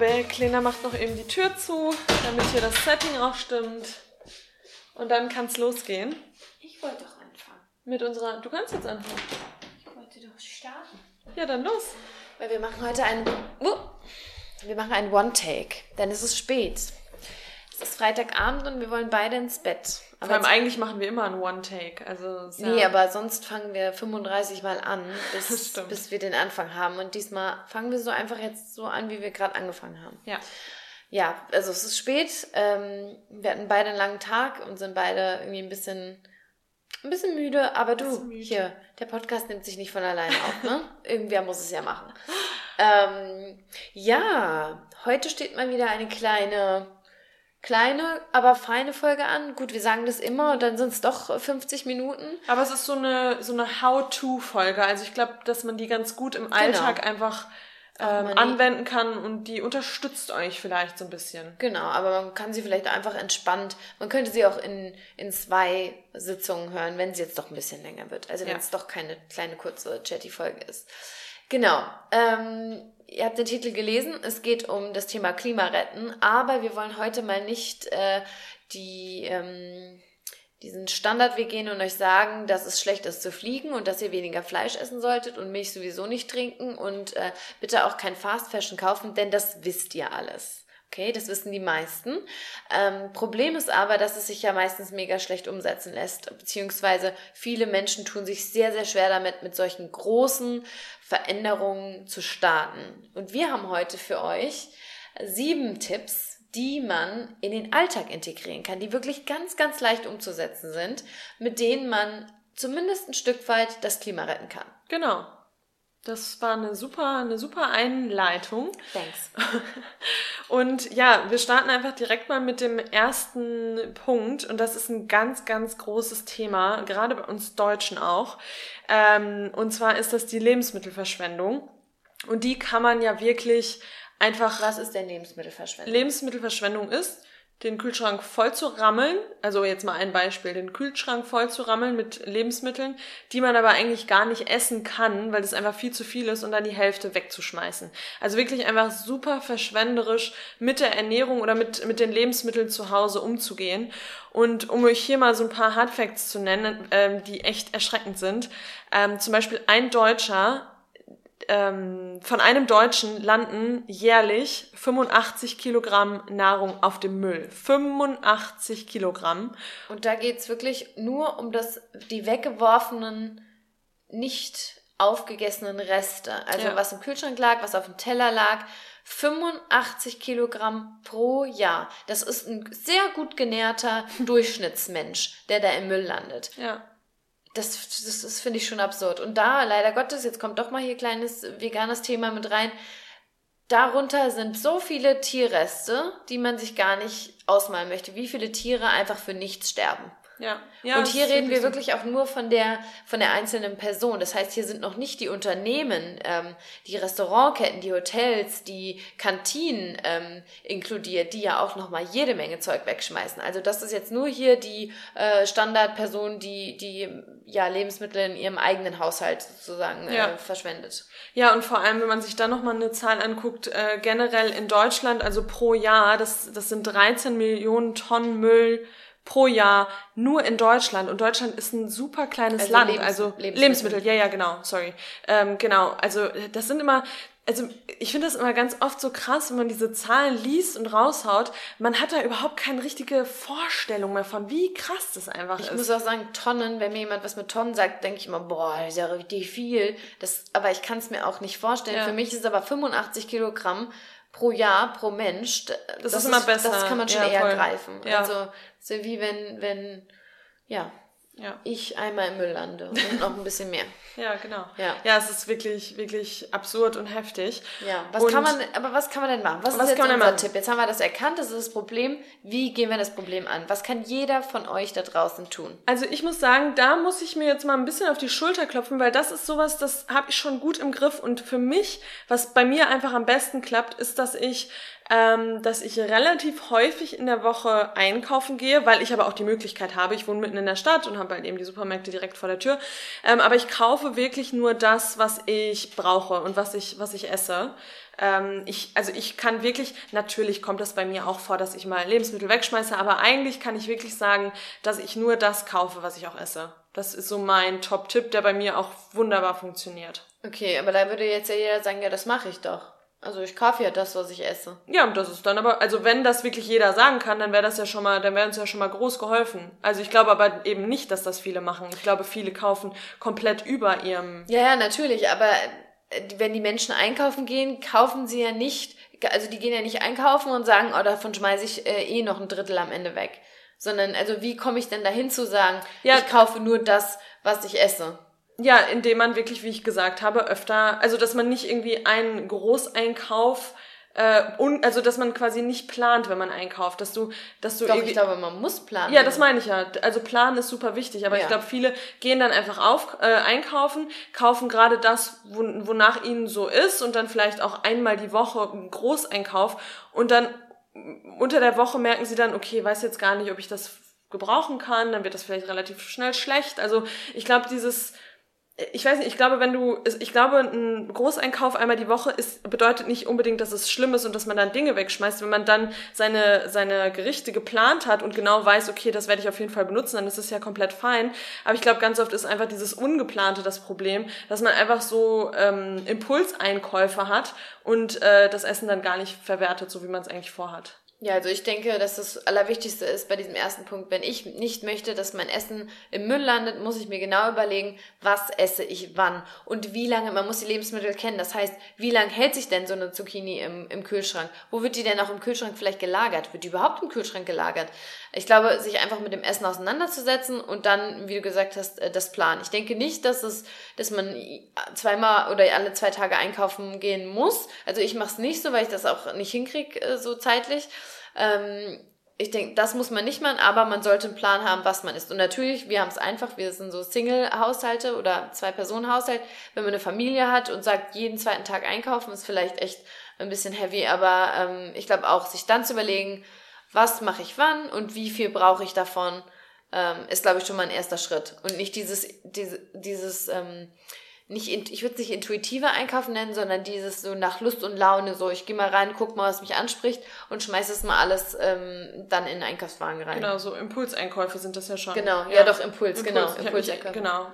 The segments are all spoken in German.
Aber Kleiner macht noch eben die Tür zu, damit hier das Setting auch stimmt. Und dann kann es losgehen. Ich wollte doch anfangen. Mit unserer. Du kannst jetzt anfangen. Ich wollte doch starten. Ja, dann los. Weil wir machen heute einen. Uh, wir machen einen One-Take. Denn es ist spät. Freitagabend und wir wollen beide ins Bett. Vor allem eigentlich machen wir immer einen One-Take. Also, ja- Nee, aber sonst fangen wir 35 Mal an, bis, bis wir den Anfang haben. Und diesmal fangen wir so einfach jetzt so an, wie wir gerade angefangen haben. Ja. Ja, also es ist spät. Ähm, wir hatten beide einen langen Tag und sind beide irgendwie ein bisschen, ein bisschen müde. Aber du, müde. hier, der Podcast nimmt sich nicht von alleine auf, ne? Irgendwer muss es ja machen. Ähm, ja, heute steht mal wieder eine kleine, kleine, aber feine Folge an. Gut, wir sagen das immer und dann sind es doch 50 Minuten. Aber es ist so eine, so eine How-To-Folge. Also ich glaube, dass man die ganz gut im Alltag einfach ähm, anwenden kann und die unterstützt euch vielleicht so ein bisschen. Genau, aber man kann sie vielleicht einfach entspannt, man könnte sie auch in, in zwei Sitzungen hören, wenn sie jetzt doch ein bisschen länger wird. Also wenn Ja. es doch keine kleine kurze Chatty-Folge ist. Genau. Ähm, ihr habt den Titel gelesen, es geht um das Thema Klimaretten, aber wir wollen heute mal nicht äh, die ähm, diesen Standardweg gehen und euch sagen, dass es schlecht ist zu fliegen und dass ihr weniger Fleisch essen solltet und Milch sowieso nicht trinken und äh, bitte auch kein Fast Fashion kaufen, denn das wisst ihr alles. Okay, das wissen die meisten. Ähm, Problem ist aber, dass es sich ja meistens mega schlecht umsetzen lässt, beziehungsweise viele Menschen tun sich sehr, sehr schwer damit, mit solchen großen Veränderungen zu starten. Und wir haben heute für euch sieben Tipps, die man in den Alltag integrieren kann, die wirklich ganz, ganz leicht umzusetzen sind, mit denen man zumindest ein Stück weit das Klima retten kann. Genau. Das war eine super, eine super Einleitung. Thanks. Und ja, wir starten einfach direkt mal mit dem ersten Punkt. Und das ist ein ganz, ganz großes Thema, gerade bei uns Deutschen auch. Ähm, und zwar ist das die Lebensmittelverschwendung. Und die kann man ja wirklich einfach Was ist denn Lebensmittelverschwendung? Lebensmittelverschwendung ist, den Kühlschrank voll zu rammeln, also jetzt mal ein Beispiel, den Kühlschrank voll zu rammeln mit Lebensmitteln, die man aber eigentlich gar nicht essen kann, weil das einfach viel zu viel ist und dann die Hälfte wegzuschmeißen. Also wirklich einfach super verschwenderisch mit der Ernährung oder mit, mit den Lebensmitteln zu Hause umzugehen. Und um euch hier mal so ein paar Hardfacts zu nennen, ähm, die echt erschreckend sind, ähm, zum Beispiel ein Deutscher ähm, von einem Deutschen landen jährlich 85 Kilogramm Nahrung auf dem Müll. 85 Kilogramm. Und da geht's wirklich nur um das, die weggeworfenen, nicht aufgegessenen Reste. Also Ja. was im Kühlschrank lag, was auf dem Teller lag. 85 Kilogramm pro Jahr. Das ist ein sehr gut genährter Durchschnittsmensch, der da im Müll landet. Ja. Das, das, das finde ich schon absurd. Und da, leider Gottes, jetzt kommt doch mal hier kleines veganes Thema mit rein. Darunter sind so viele Tierreste, die man sich gar nicht ausmalen möchte, wie viele Tiere einfach für nichts sterben. Ja. ja und hier reden wir so. wirklich auch nur von der, von der einzelnen Person. Das heißt, hier sind noch nicht die Unternehmen, ähm, die Restaurantketten, die Hotels, die Kantinen ähm, inkludiert, die ja auch nochmal jede Menge Zeug wegschmeißen. Also das ist jetzt nur hier die äh, Standardperson, die, die ja Lebensmittel in ihrem eigenen Haushalt sozusagen äh, Ja. verschwendet. Ja, und vor allem, wenn man sich dann nochmal eine Zahl anguckt, äh, generell in Deutschland, also pro Jahr, das, das sind 13 Millionen Tonnen Müll pro Jahr nur in Deutschland. Und Deutschland ist ein super kleines Also Land. Lebens- also Lebensmittel. Lebensmittel. ja, ja, genau, sorry. Ähm, genau, also das sind immer, also ich finde das immer ganz oft so krass, wenn man diese Zahlen liest und raushaut. Man hat da überhaupt keine richtige Vorstellung mehr von, wie krass das einfach Ich ist. muss auch sagen, Tonnen, wenn mir jemand was mit Tonnen sagt, denke ich immer, boah, das ist ja richtig viel. Das, aber ich kann es mir auch nicht vorstellen. Ja. Für mich ist es aber 85 Kilogramm pro Jahr, pro Mensch. d- Das ist immer besser. Das kann man schon Ja, eher voll. greifen. Ja. Also, so wie wenn, wenn, ja, ja. ich einmal im Müll lande und noch ein bisschen mehr. ja, genau. Ja. ja, es ist wirklich, wirklich absurd und heftig. Ja, was Und- kann man, aber was kann man denn machen? Was, Was ist jetzt kann man unser? Tipp? Jetzt haben wir das erkannt, das ist das Problem. Wie gehen wir das Problem an? Was kann jeder von euch da draußen tun? Also ich muss sagen, da muss ich mir jetzt mal ein bisschen auf die Schulter klopfen, weil das ist sowas, das habe ich schon gut im Griff. Und für mich, was bei mir einfach am besten klappt, ist, dass ich, ähm, dass ich relativ häufig in der Woche einkaufen gehe, weil ich aber auch die Möglichkeit habe. Ich wohne mitten in der Stadt und habe halt eben die Supermärkte direkt vor der Tür. Ähm, aber ich kaufe wirklich nur das, was ich brauche und was ich, was ich esse. ähm, ich, also ich kann wirklich, natürlich kommt das bei mir auch vor, dass ich mal Lebensmittel wegschmeiße, aber eigentlich kann ich wirklich sagen, dass ich nur das kaufe, was ich auch esse. Das ist so mein Top-Tipp, der bei mir auch wunderbar funktioniert. Okay, aber da würde jetzt ja jeder sagen, ja, das mache ich doch. Also ich kaufe ja das, was ich esse. Ja, und das ist dann aber, also wenn das wirklich jeder sagen kann, dann wäre das ja schon mal, dann wäre uns ja schon mal groß geholfen. Also ich glaube aber eben nicht, dass das viele machen. Ich glaube, viele kaufen komplett über ihrem. Ja, ja, natürlich, aber äh, wenn die Menschen einkaufen gehen, kaufen sie ja nicht, also die gehen ja nicht einkaufen und sagen, oh, davon schmeiße ich äh, eh noch ein Drittel am Ende weg. Sondern, also wie komme ich denn dahin zu sagen, ja, ich kaufe nur das, was ich esse? Ja, indem man wirklich, wie ich gesagt habe, öfter, also dass man nicht irgendwie einen Großeinkauf äh, und also dass man quasi nicht plant, wenn man einkauft, dass du, dass du Doch, ich glaube, man muss planen. Ja, das meine ich ja. Also planen ist super wichtig, aber ja. ich glaube, viele gehen dann einfach auf äh, einkaufen, kaufen gerade das, wo, wonach ihnen so ist und dann vielleicht auch einmal die Woche einen Großeinkauf und dann unter der Woche merken sie dann, okay, weiß jetzt gar nicht, ob ich das gebrauchen kann, dann wird das vielleicht relativ schnell schlecht. Also ich glaube, dieses ich weiß nicht, ich glaube, wenn du, ich glaube, ein Großeinkauf einmal die Woche ist, bedeutet nicht unbedingt, dass es schlimm ist und dass man dann Dinge wegschmeißt. Wenn man dann seine, seine Gerichte geplant hat und genau weiß, okay, das werde ich auf jeden Fall benutzen, dann ist es ja komplett fein. Aber ich glaube, ganz oft ist einfach dieses Ungeplante das Problem, dass man einfach so ähm, Impulseinkäufe hat und äh, das Essen dann gar nicht verwertet, so wie man es eigentlich vorhat. Ja, also ich denke, dass das Allerwichtigste ist bei diesem ersten Punkt, wenn ich nicht möchte, dass mein Essen im Müll landet, muss ich mir genau überlegen, was esse ich wann und wie lange, man muss die Lebensmittel kennen. Das heißt, wie lange hält sich denn so eine Zucchini im, im Kühlschrank? Wo wird die denn auch im Kühlschrank vielleicht gelagert? Wird die überhaupt im Kühlschrank gelagert? Ich glaube, sich einfach mit dem Essen auseinanderzusetzen und dann, wie du gesagt hast, äh, das Plan. Ich denke nicht, dass es, dass man zweimal oder alle zwei Tage einkaufen gehen muss. Also ich mache es nicht so, weil ich das auch nicht hinkriege, äh, so zeitlich. Ähm, ich denke, das muss man nicht machen, aber man sollte einen Plan haben, was man isst. Und natürlich, wir haben es einfach, wir sind so Single-Haushalte oder Zwei-Personen-Haushalt. Wenn man eine Familie hat und sagt, jeden zweiten Tag einkaufen, ist vielleicht echt ein bisschen heavy, aber ähm, ich glaube auch, sich dann zu überlegen, was mache ich wann und wie viel brauche ich davon, ähm, ist, glaube ich, schon mal ein erster Schritt. Und nicht dieses, diese, dieses, ähm, nicht, ich würde es nicht intuitive Einkaufen nennen, sondern dieses so nach Lust und Laune, so ich gehe mal rein, guck mal, was mich anspricht und schmeiße es mal alles ähm, dann in den Einkaufswagen rein. Genau, so Impulseinkäufe sind das ja schon. Genau, ja, ja doch, Impuls, Impuls genau. Impulseinkäufe. Genau.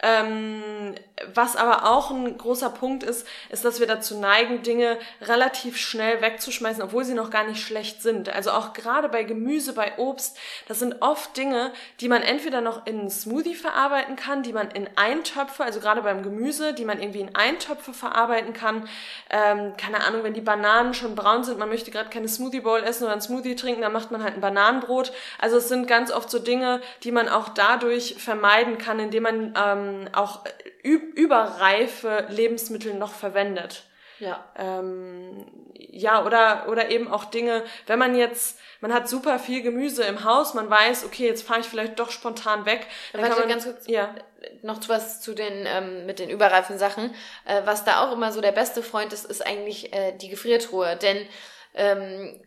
Ähm, was aber auch ein großer Punkt ist, ist, dass wir dazu neigen, Dinge relativ schnell wegzuschmeißen, obwohl sie noch gar nicht schlecht sind. Also auch gerade bei Gemüse, bei Obst, das sind oft Dinge, die man entweder noch in einen Smoothie verarbeiten kann, die man in Eintöpfe, also gerade beim Gemüse, die man irgendwie in Eintöpfe verarbeiten kann. Ähm, keine Ahnung, wenn die Bananen schon braun sind, man möchte gerade keine Smoothie Bowl essen oder ein Smoothie trinken, dann macht man halt ein Bananenbrot. Also es sind ganz oft so Dinge, die man auch dadurch vermeiden kann, indem man ähm, ähm, auch überreife Lebensmittel noch verwendet. Ja. Ähm, ja, oder, oder eben auch Dinge, wenn man jetzt, man hat super viel Gemüse im Haus, man weiß, okay, jetzt fahre ich vielleicht doch spontan weg. Dann Warte, kann man, ganz kurz, ja. noch was zu den, ähm, mit den überreifen Sachen. Äh, was da auch immer so der beste Freund ist, ist eigentlich äh, die Gefriertruhe. Denn ähm,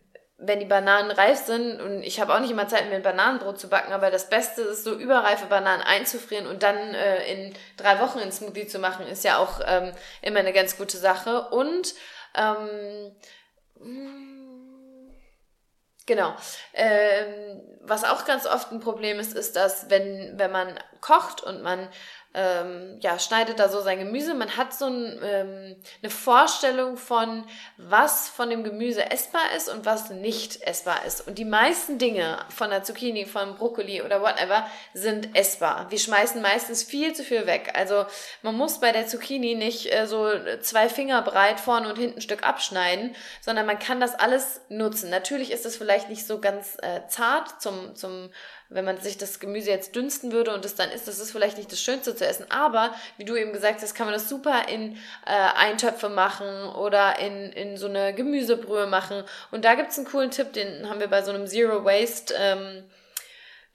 wenn die Bananen reif sind und ich habe auch nicht immer Zeit, mir ein Bananenbrot zu backen, aber das Beste ist so überreife Bananen einzufrieren und dann äh, in drei Wochen ins Smoothie zu machen, ist ja auch ähm, immer eine ganz gute Sache. Und ähm, Genau. Ähm, was auch ganz oft ein Problem ist, ist, dass wenn, wenn man kocht und man ähm, ja, schneidet da so sein Gemüse. Man hat so ein, ähm, eine Vorstellung von, was von dem Gemüse essbar ist und was nicht essbar ist. Und die meisten Dinge von der Zucchini, von Brokkoli oder whatever sind essbar. Wir schmeißen meistens viel zu viel weg. Also man muss bei der Zucchini nicht äh, so zwei Finger breit vorne und hinten ein Stück abschneiden, sondern man kann das alles nutzen. Natürlich ist es vielleicht nicht so ganz äh, zart zum, zum wenn man sich das Gemüse jetzt dünsten würde und es dann isst, das ist vielleicht nicht das Schönste zu essen. Aber, wie du eben gesagt hast, kann man das super in äh, Eintöpfe machen oder in, in so eine Gemüsebrühe machen. Und da gibt's einen coolen Tipp, den haben wir bei so einem Zero Waste ähm,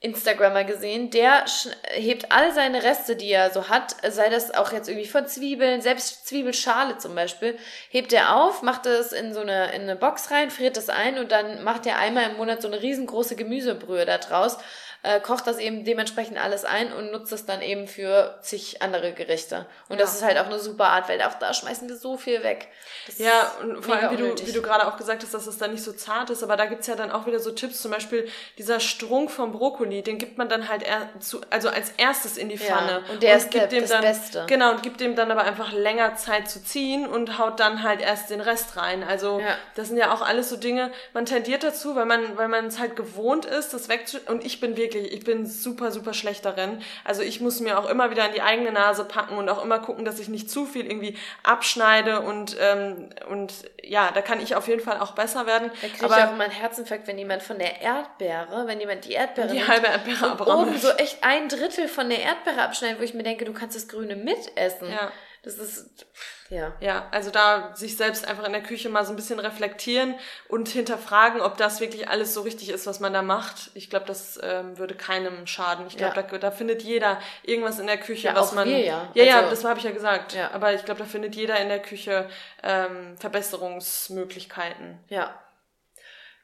Instagrammer gesehen, der hebt all seine Reste, die er so hat, sei das auch jetzt irgendwie von Zwiebeln, selbst Zwiebelschale zum Beispiel, hebt er auf, macht es in so eine, in eine Box rein, friert das ein und dann macht er einmal im Monat so eine riesengroße Gemüsebrühe da draus äh, kocht das eben dementsprechend alles ein und nutzt es dann eben für zig andere Gerichte. Und ja. das ist halt auch eine super Art, weil auch da schmeißen wir so viel weg. Das ja, und vor allem, wie du, wie du gerade auch gesagt hast, dass es dann nicht so zart ist, aber da gibt's ja dann auch wieder so Tipps, zum Beispiel dieser Strunk vom Brokkoli, den gibt man dann halt zu, also als erstes in die Pfanne. Ja, und der und ist gibt der, dem das dann, Beste. Genau, und gibt dem dann aber einfach länger Zeit zu ziehen und haut dann halt erst den Rest rein. Also ja. das sind ja auch alles so Dinge, man tendiert dazu, weil man, weil man es halt gewohnt ist, das wegzu... Und ich bin wirklich, ich bin super, super schlecht darin. Also ich muss mir auch immer wieder in die eigene Nase packen und auch immer gucken, dass ich nicht zu viel irgendwie abschneide und, ähm, und ja, da kann ich auf jeden Fall auch besser werden. Da kriege ich auch immer einen Herzinfarkt, wenn jemand von der Erdbeere, wenn jemand die Erdbeere die halbe Erdbeere oben so echt ein Drittel von der Erdbeere abschneidet, wo ich mir denke, du kannst das Grüne mitessen. Ja. Das ist, ja. Ja, also da sich selbst einfach in der Küche mal so ein bisschen reflektieren und hinterfragen, ob das wirklich alles so richtig ist, was man da macht. Ich glaube, das ähm, würde keinem schaden. Ich glaube, ja. da, da findet jeder irgendwas in der Küche, ja, was man. Wir, ja, ja, also, ja, das habe ich ja gesagt. Ja. Aber ich glaube, da findet jeder in der Küche ähm, Verbesserungsmöglichkeiten. Ja.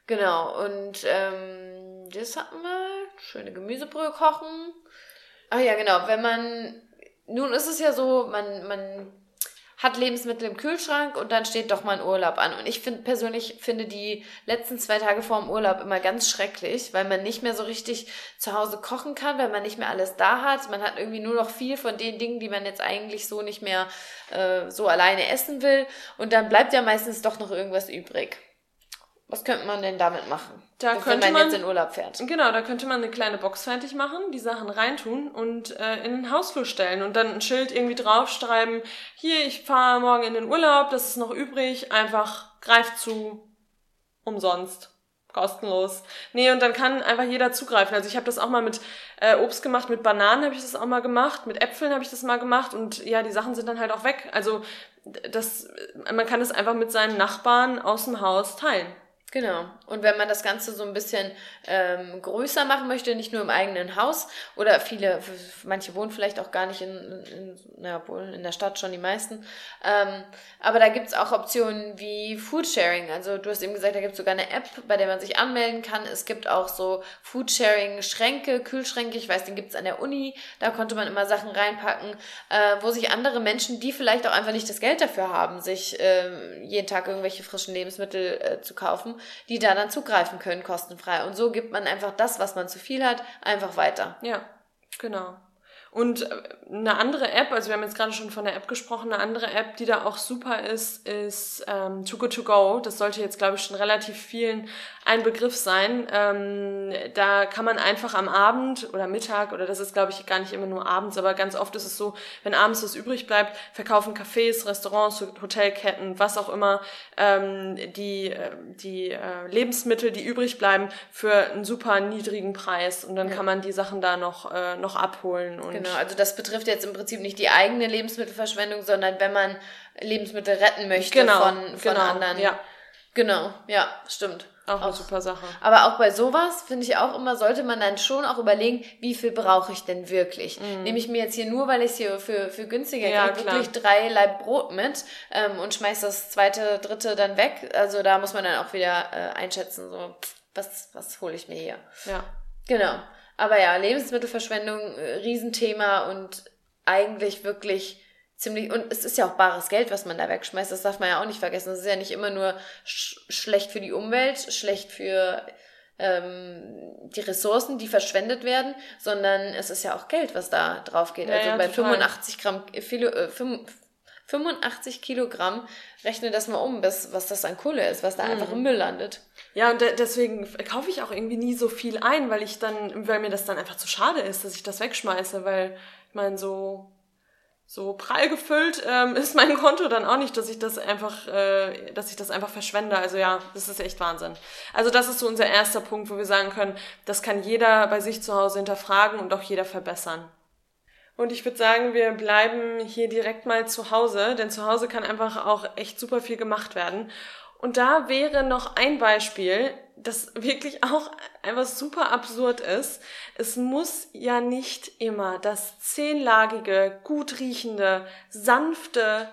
Genau. Und ähm, das hatten wir. Schöne Gemüsebrühe kochen. Ach ja, genau. Wenn man nun ist es ja so, man, man hat Lebensmittel im Kühlschrank und dann steht doch mal ein Urlaub an. Und ich finde persönlich finde die letzten zwei Tage vor dem Urlaub immer ganz schrecklich, weil man nicht mehr so richtig zu Hause kochen kann, weil man nicht mehr alles da hat. Man hat irgendwie nur noch viel von den Dingen, die man jetzt eigentlich so nicht mehr äh, so alleine essen will. Und dann bleibt ja meistens doch noch irgendwas übrig. Was könnte man denn damit machen? Da könnte wenn man, man, jetzt in Urlaub fährt. Genau, da könnte man eine kleine Box fertig machen, die Sachen reintun und äh, in den Hausflur stellen und dann ein Schild irgendwie draufschreiben, hier, ich fahre morgen in den Urlaub, das ist noch übrig, einfach greift zu, umsonst kostenlos. Nee, und dann kann einfach jeder zugreifen. Also ich habe das auch mal mit äh, Obst gemacht, mit Bananen habe ich das auch mal gemacht, mit Äpfeln habe ich das mal gemacht und ja, die Sachen sind dann halt auch weg. Also das, man kann das einfach mit seinen Nachbarn aus dem Haus teilen. Genau. Und wenn man das Ganze so ein bisschen ähm, größer machen möchte, nicht nur im eigenen Haus oder viele, manche wohnen vielleicht auch gar nicht in, in, na, in der Stadt schon die meisten, ähm, aber da gibt's auch Optionen wie Foodsharing. Also du hast eben gesagt, da gibt's sogar eine App, bei der man sich anmelden kann. Es gibt auch so Foodsharing-Schränke, Kühlschränke, ich weiß, den gibt's an der Uni, da konnte man immer Sachen reinpacken, äh, wo sich andere Menschen, die vielleicht auch einfach nicht das Geld dafür haben, sich äh, jeden Tag irgendwelche frischen Lebensmittel äh, zu kaufen, die da dann zugreifen können, kostenfrei. Und so gibt man einfach das, was man zu viel hat, einfach weiter. Ja, genau. Und äh, eine andere App, also wir haben jetzt gerade schon von der App gesprochen, eine andere App, die da auch super ist, ist ähm, Too Good To Go. Das sollte jetzt, glaube ich, schon relativ vielen ein Begriff sein. Ähm, da kann man einfach am Abend oder Mittag, oder das ist, glaube ich, gar nicht immer nur abends, aber ganz oft ist es so, wenn abends was übrig bleibt, verkaufen Cafés, Restaurants, Hotelketten, was auch immer, ähm, die, äh, die äh, Lebensmittel, die übrig bleiben, für einen super niedrigen Preis. Und dann ja. kann man die Sachen da noch, äh, noch abholen. Und genau, also das betrifft jetzt im Prinzip nicht die eigene Lebensmittelverschwendung, sondern wenn man Lebensmittel retten möchte genau, von, von genau, anderen. Ja. Genau, ja, stimmt. Auch eine auch, super Sache. Aber auch bei sowas, finde ich auch immer, sollte man dann schon auch überlegen, wie viel brauche ich denn wirklich? Mhm. Nehme ich mir jetzt hier nur, weil ich es hier für, für günstiger ja, kriege, wirklich drei Laib Brot mit ähm, und schmeiß das zweite, dritte dann weg. Also da muss man dann auch wieder äh, einschätzen, so, was, was hole ich mir hier? Ja. Genau. Aber ja, Lebensmittelverschwendung, äh, Riesenthema und eigentlich wirklich ziemlich, und es ist ja auch bares Geld, was man da wegschmeißt, das darf man ja auch nicht vergessen. Es ist ja nicht immer nur sch schlecht für die Umwelt, schlecht für ähm, die Ressourcen, die verschwendet werden, sondern es ist ja auch Geld, was da drauf geht. Ja, also ja, bei total. 85 Gramm, äh, 85 Kilogramm, rechne das mal um, bis, was das an Kohle ist, was da mhm. einfach im Müll landet. Ja, und de deswegen kaufe ich auch irgendwie nie so viel ein, weil ich dann, weil mir das dann einfach zu schade ist, dass ich das wegschmeiße, weil ich meine, so so prall gefüllt ähm, ist mein Konto dann auch nicht, dass ich das einfach, äh, dass ich das einfach verschwende. Also ja, das ist echt Wahnsinn. Also das ist so unser erster Punkt, wo wir sagen können, das kann jeder bei sich zu Hause hinterfragen und auch jeder verbessern. Und ich würde sagen, wir bleiben hier direkt mal zu Hause, denn zu Hause kann einfach auch echt super viel gemacht werden. Und da wäre noch ein Beispiel, das wirklich auch einfach super absurd ist. Es muss ja nicht immer das zehnlagige, gut riechende, sanfte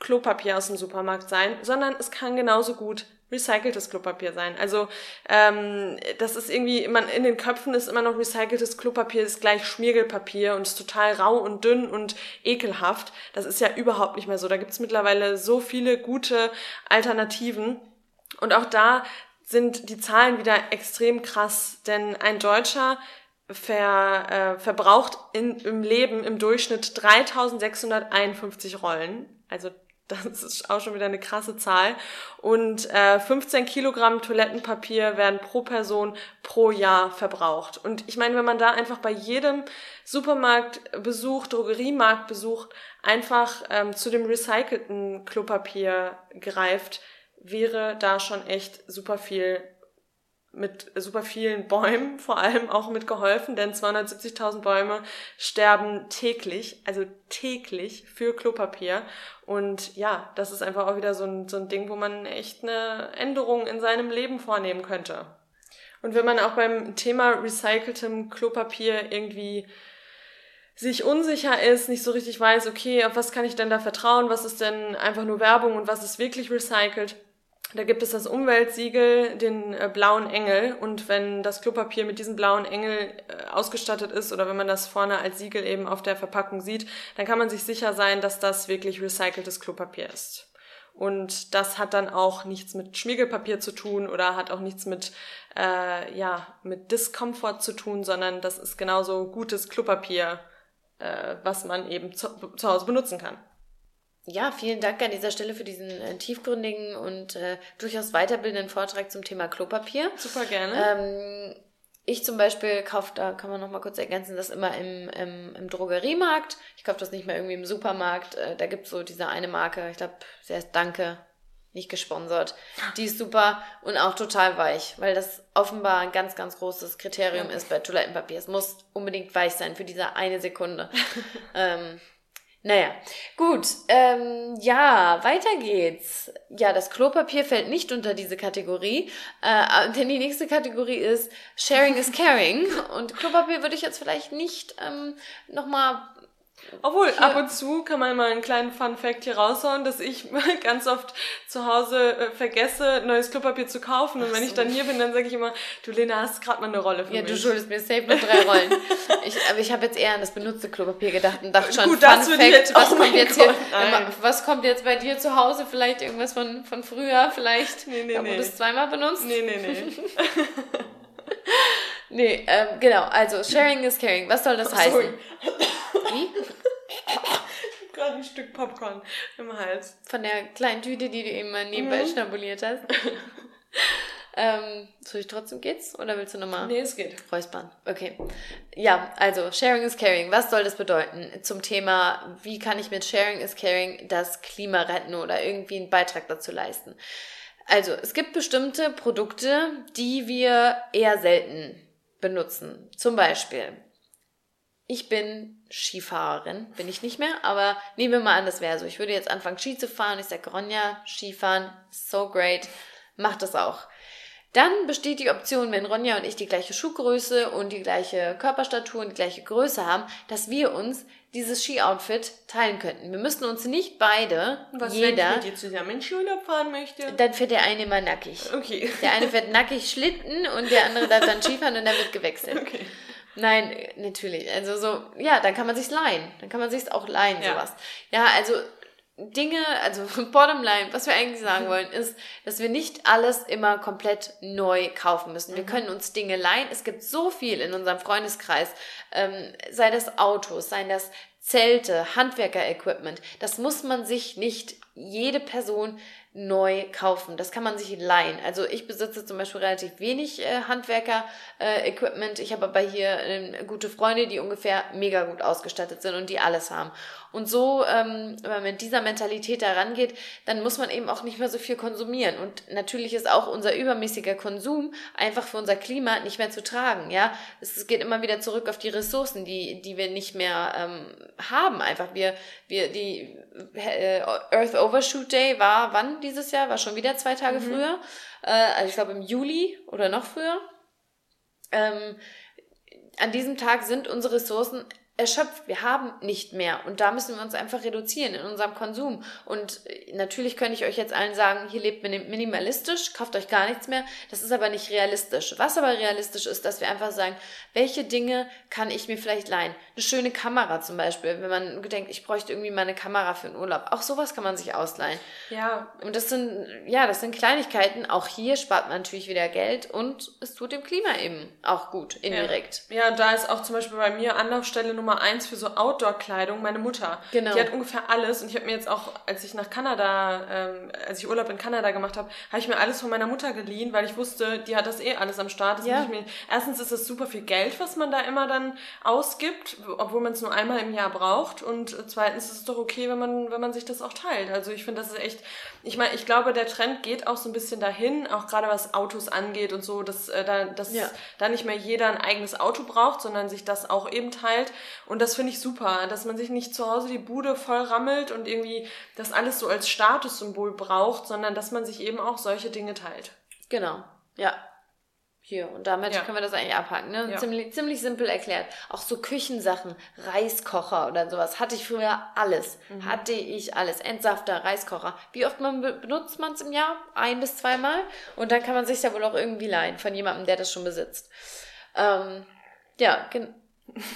Klopapier aus dem Supermarkt sein, sondern es kann genauso gut recyceltes Klopapier sein. Also ähm, das ist irgendwie, man in den Köpfen ist immer noch recyceltes Klopapier ist gleich Schmiergelpapier und ist total rau und dünn und ekelhaft. Das ist ja überhaupt nicht mehr so. Da gibt's mittlerweile so viele gute Alternativen. Und auch da sind die Zahlen wieder extrem krass, denn ein Deutscher ver, äh, verbraucht in, im Leben im Durchschnitt 3651 Rollen. Also das ist auch schon wieder eine krasse Zahl. Und äh, 15 Kilogramm Toilettenpapier werden pro Person pro Jahr verbraucht. Und ich meine, wenn man da einfach bei jedem Supermarktbesuch, Drogeriemarktbesuch einfach ähm, zu dem recycelten Klopapier greift, wäre da schon echt super viel mit super vielen Bäumen vor allem auch mitgeholfen, denn 270.000 Bäume sterben täglich, also täglich für Klopapier. Und ja, das ist einfach auch wieder so ein, so ein Ding, wo man echt eine Änderung in seinem Leben vornehmen könnte. Und wenn man auch beim Thema recyceltem Klopapier irgendwie sich unsicher ist, nicht so richtig weiß, okay, auf was kann ich denn da vertrauen, was ist denn einfach nur Werbung und was ist wirklich recycelt, da gibt es das Umweltsiegel, den äh, blauen Engel. Und wenn das Klopapier mit diesem blauen Engel äh, ausgestattet ist oder wenn man das vorne als Siegel eben auf der Verpackung sieht, dann kann man sich sicher sein, dass das wirklich recyceltes Klopapier ist. Und das hat dann auch nichts mit Schmiegelpapier zu tun oder hat auch nichts mit, äh, ja, mit Discomfort zu tun, sondern das ist genauso gutes Klopapier, äh, was man eben zu, zu Hause benutzen kann. Ja, vielen Dank an dieser Stelle für diesen äh, tiefgründigen und äh, durchaus weiterbildenden Vortrag zum Thema Klopapier. Super gerne. Ähm, ich zum Beispiel kaufe, da kann man noch mal kurz ergänzen, das immer im, im, im Drogeriemarkt. Ich kaufe das nicht mehr irgendwie im Supermarkt. Äh, da gibt es so diese eine Marke, ich glaube, sie heißt Danke, nicht gesponsert. Die ist super und auch total weich, weil das offenbar ein ganz, ganz großes Kriterium ja. ist bei Toilettenpapier. Es muss unbedingt weich sein für diese eine Sekunde. ähm, naja, gut. Ähm, ja, weiter geht's. Ja, das Klopapier fällt nicht unter diese Kategorie, äh, denn die nächste Kategorie ist Sharing is Caring. Und Klopapier würde ich jetzt vielleicht nicht ähm, nochmal obwohl, hier. ab und zu kann man mal einen kleinen Fun Fact hier raushauen, dass ich ganz oft zu Hause äh, vergesse, neues Klopapier zu kaufen. Und wenn ich dann hier bin, dann sage ich immer, du Lena, hast gerade mal eine Rolle für ja, mich. Ja, du schuldest mir safe nur drei Rollen. ich, aber ich habe jetzt eher an das benutzte Klopapier gedacht und dachte schon, Gut, Fun Fact, was, oh kommt jetzt Gott, hier, was kommt jetzt bei dir zu Hause? Vielleicht irgendwas von, von früher? Vielleicht, nee, nee, da, wo nee. du es zweimal benutzt? Nee, nee, nee. nee, ähm, genau. Also, sharing is caring. Was soll das heißen? Wie? gerade ein Stück Popcorn im Hals. Von der kleinen Tüte, die du eben mal nebenbei mhm. schnabuliert hast. ähm, soll ich trotzdem geht's? Oder willst du nochmal? Nee, es geht. Räuspern. Okay. Ja, also Sharing is Caring. Was soll das bedeuten? Zum Thema, wie kann ich mit Sharing is Caring das Klima retten oder irgendwie einen Beitrag dazu leisten? Also, es gibt bestimmte Produkte, die wir eher selten benutzen. Zum Beispiel ich bin Skifahrerin, bin ich nicht mehr, aber nehmen wir mal an, das wäre so. Ich würde jetzt anfangen, Ski zu fahren. Ich sage, Ronja, Skifahren, so great, mach das auch. Dann besteht die Option, wenn Ronja und ich die gleiche Schuhgröße und die gleiche Körperstatur und die gleiche Größe haben, dass wir uns dieses Ski-Outfit teilen könnten. Wir müssten uns nicht beide, Was, jeder... wenn ich mit dir zusammen in Skiurlaub fahren möchte? Dann fährt der eine immer nackig. Okay. Der eine fährt nackig Schlitten und der andere darf dann Skifahren und dann wird gewechselt. Okay. Nein, natürlich. Also so, ja, dann kann man sich's leihen. Dann kann man sich's auch leihen, ja. sowas. Ja, also Dinge, also Bottomline, was wir eigentlich sagen wollen, ist, dass wir nicht alles immer komplett neu kaufen müssen. Wir mhm. können uns Dinge leihen. Es gibt so viel in unserem Freundeskreis, ähm, sei das Autos, sei das Zelte, Handwerker-Equipment. Das muss man sich nicht jede Person neu kaufen. Das kann man sich leihen. Also ich besitze zum Beispiel relativ wenig äh, Handwerker-Equipment. Äh, ich habe aber hier äh, gute Freunde, die ungefähr mega gut ausgestattet sind und die alles haben. Und so, ähm, wenn man mit dieser Mentalität da rangeht, dann muss man eben auch nicht mehr so viel konsumieren. Und natürlich ist auch unser übermäßiger Konsum einfach für unser Klima nicht mehr zu tragen. Ja, es geht immer wieder zurück auf die Ressourcen, die die wir nicht mehr ähm, haben. Einfach wir wir die äh, Earth Overshoot Day war wann dieses Jahr? War schon wieder zwei Tage mhm. früher. Äh, also ich glaube im Juli oder noch früher. Ähm, an diesem Tag sind unsere Ressourcen erschöpft. Wir haben nicht mehr. Und da müssen wir uns einfach reduzieren in unserem Konsum. Und äh, natürlich könnte ich euch jetzt allen sagen, hier lebt minimalistisch, kauft euch gar nichts mehr. Das ist aber nicht realistisch. Was aber realistisch ist, dass wir einfach sagen, welche Dinge kann ich mir vielleicht leihen? Eine schöne Kamera zum Beispiel. Wenn man denkt, ich bräuchte irgendwie mal eine Kamera für einen Urlaub. Auch sowas kann man sich ausleihen. Ja. Und das sind, ja, das sind Kleinigkeiten. Auch hier spart man natürlich wieder Geld und es tut dem Klima eben auch gut, indirekt. Ja, ja da ist auch zum Beispiel bei mir Anlaufstelle Nummer Nummer eins für so Outdoor-Kleidung meine Mutter. Genau. Die hat ungefähr alles und ich habe mir jetzt auch, als ich nach Kanada, ähm, als ich Urlaub in Kanada gemacht habe, habe ich mir alles von meiner Mutter geliehen, weil ich wusste, die hat das eh alles am Start. Das ja. mir, erstens ist es super viel Geld, was man da immer dann ausgibt, obwohl man es nur einmal im Jahr braucht und zweitens ist es doch okay, wenn man, wenn man sich das auch teilt. Also ich finde, das ist echt, ich meine, ich glaube, der Trend geht auch so ein bisschen dahin, auch gerade was Autos angeht und so, dass, äh, da, dass ja. da nicht mehr jeder ein eigenes Auto braucht, sondern sich das auch eben teilt. Und das finde ich super, dass man sich nicht zu Hause die Bude voll rammelt und irgendwie das alles so als Statussymbol braucht, sondern dass man sich eben auch solche Dinge teilt. Genau, ja. Hier, und damit ja. können wir das eigentlich abhaken. Ne? Ja. Ziemlich, ziemlich simpel erklärt. Auch so Küchensachen, Reiskocher oder sowas, hatte ich früher alles. Mhm. Hatte ich alles. Entsafter, Reiskocher. Wie oft man benutzt man es im Jahr? Ein bis zweimal. Und dann kann man sich ja wohl auch irgendwie leihen von jemandem, der das schon besitzt. Ähm, ja,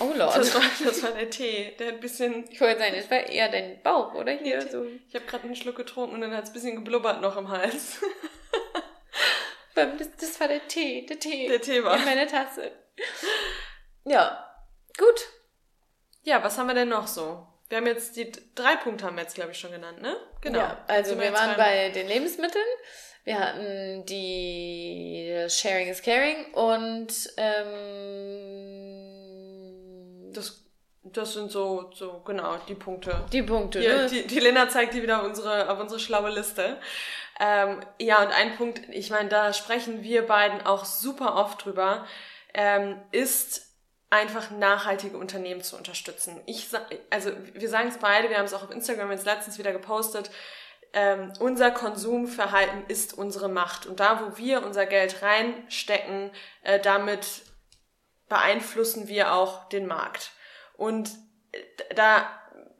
Oh Lord. Das war, das war der Tee. Der hat ein bisschen. Ich wollte sagen, das war eher dein Bauch, oder? Hier nee, so. Ich habe gerade einen Schluck getrunken und dann hat es ein bisschen geblubbert noch im Hals. das, das war der Tee. Der Tee. Der Tee war. In meiner Tasse. Ja. Gut. Ja, was haben wir denn noch so? Wir haben jetzt die drei Punkte haben wir jetzt, glaube ich, schon genannt, ne? Genau. Ja, also wir waren bei den Lebensmitteln. Wir hatten die Sharing is Caring und ähm, das, das sind so, so, genau, die Punkte. Die Punkte, Hier, ne? Die, die Lena zeigt die wieder auf unsere, auf unsere schlaue Liste. Ähm, ja, und ein Punkt, ich meine, da sprechen wir beiden auch super oft drüber, ähm, ist einfach nachhaltige Unternehmen zu unterstützen. Ich also wir sagen es beide, wir haben es auch auf Instagram jetzt letztens wieder gepostet. Ähm, unser Konsumverhalten ist unsere Macht und da, wo wir unser Geld reinstecken, äh, damit beeinflussen wir auch den Markt. Und äh, da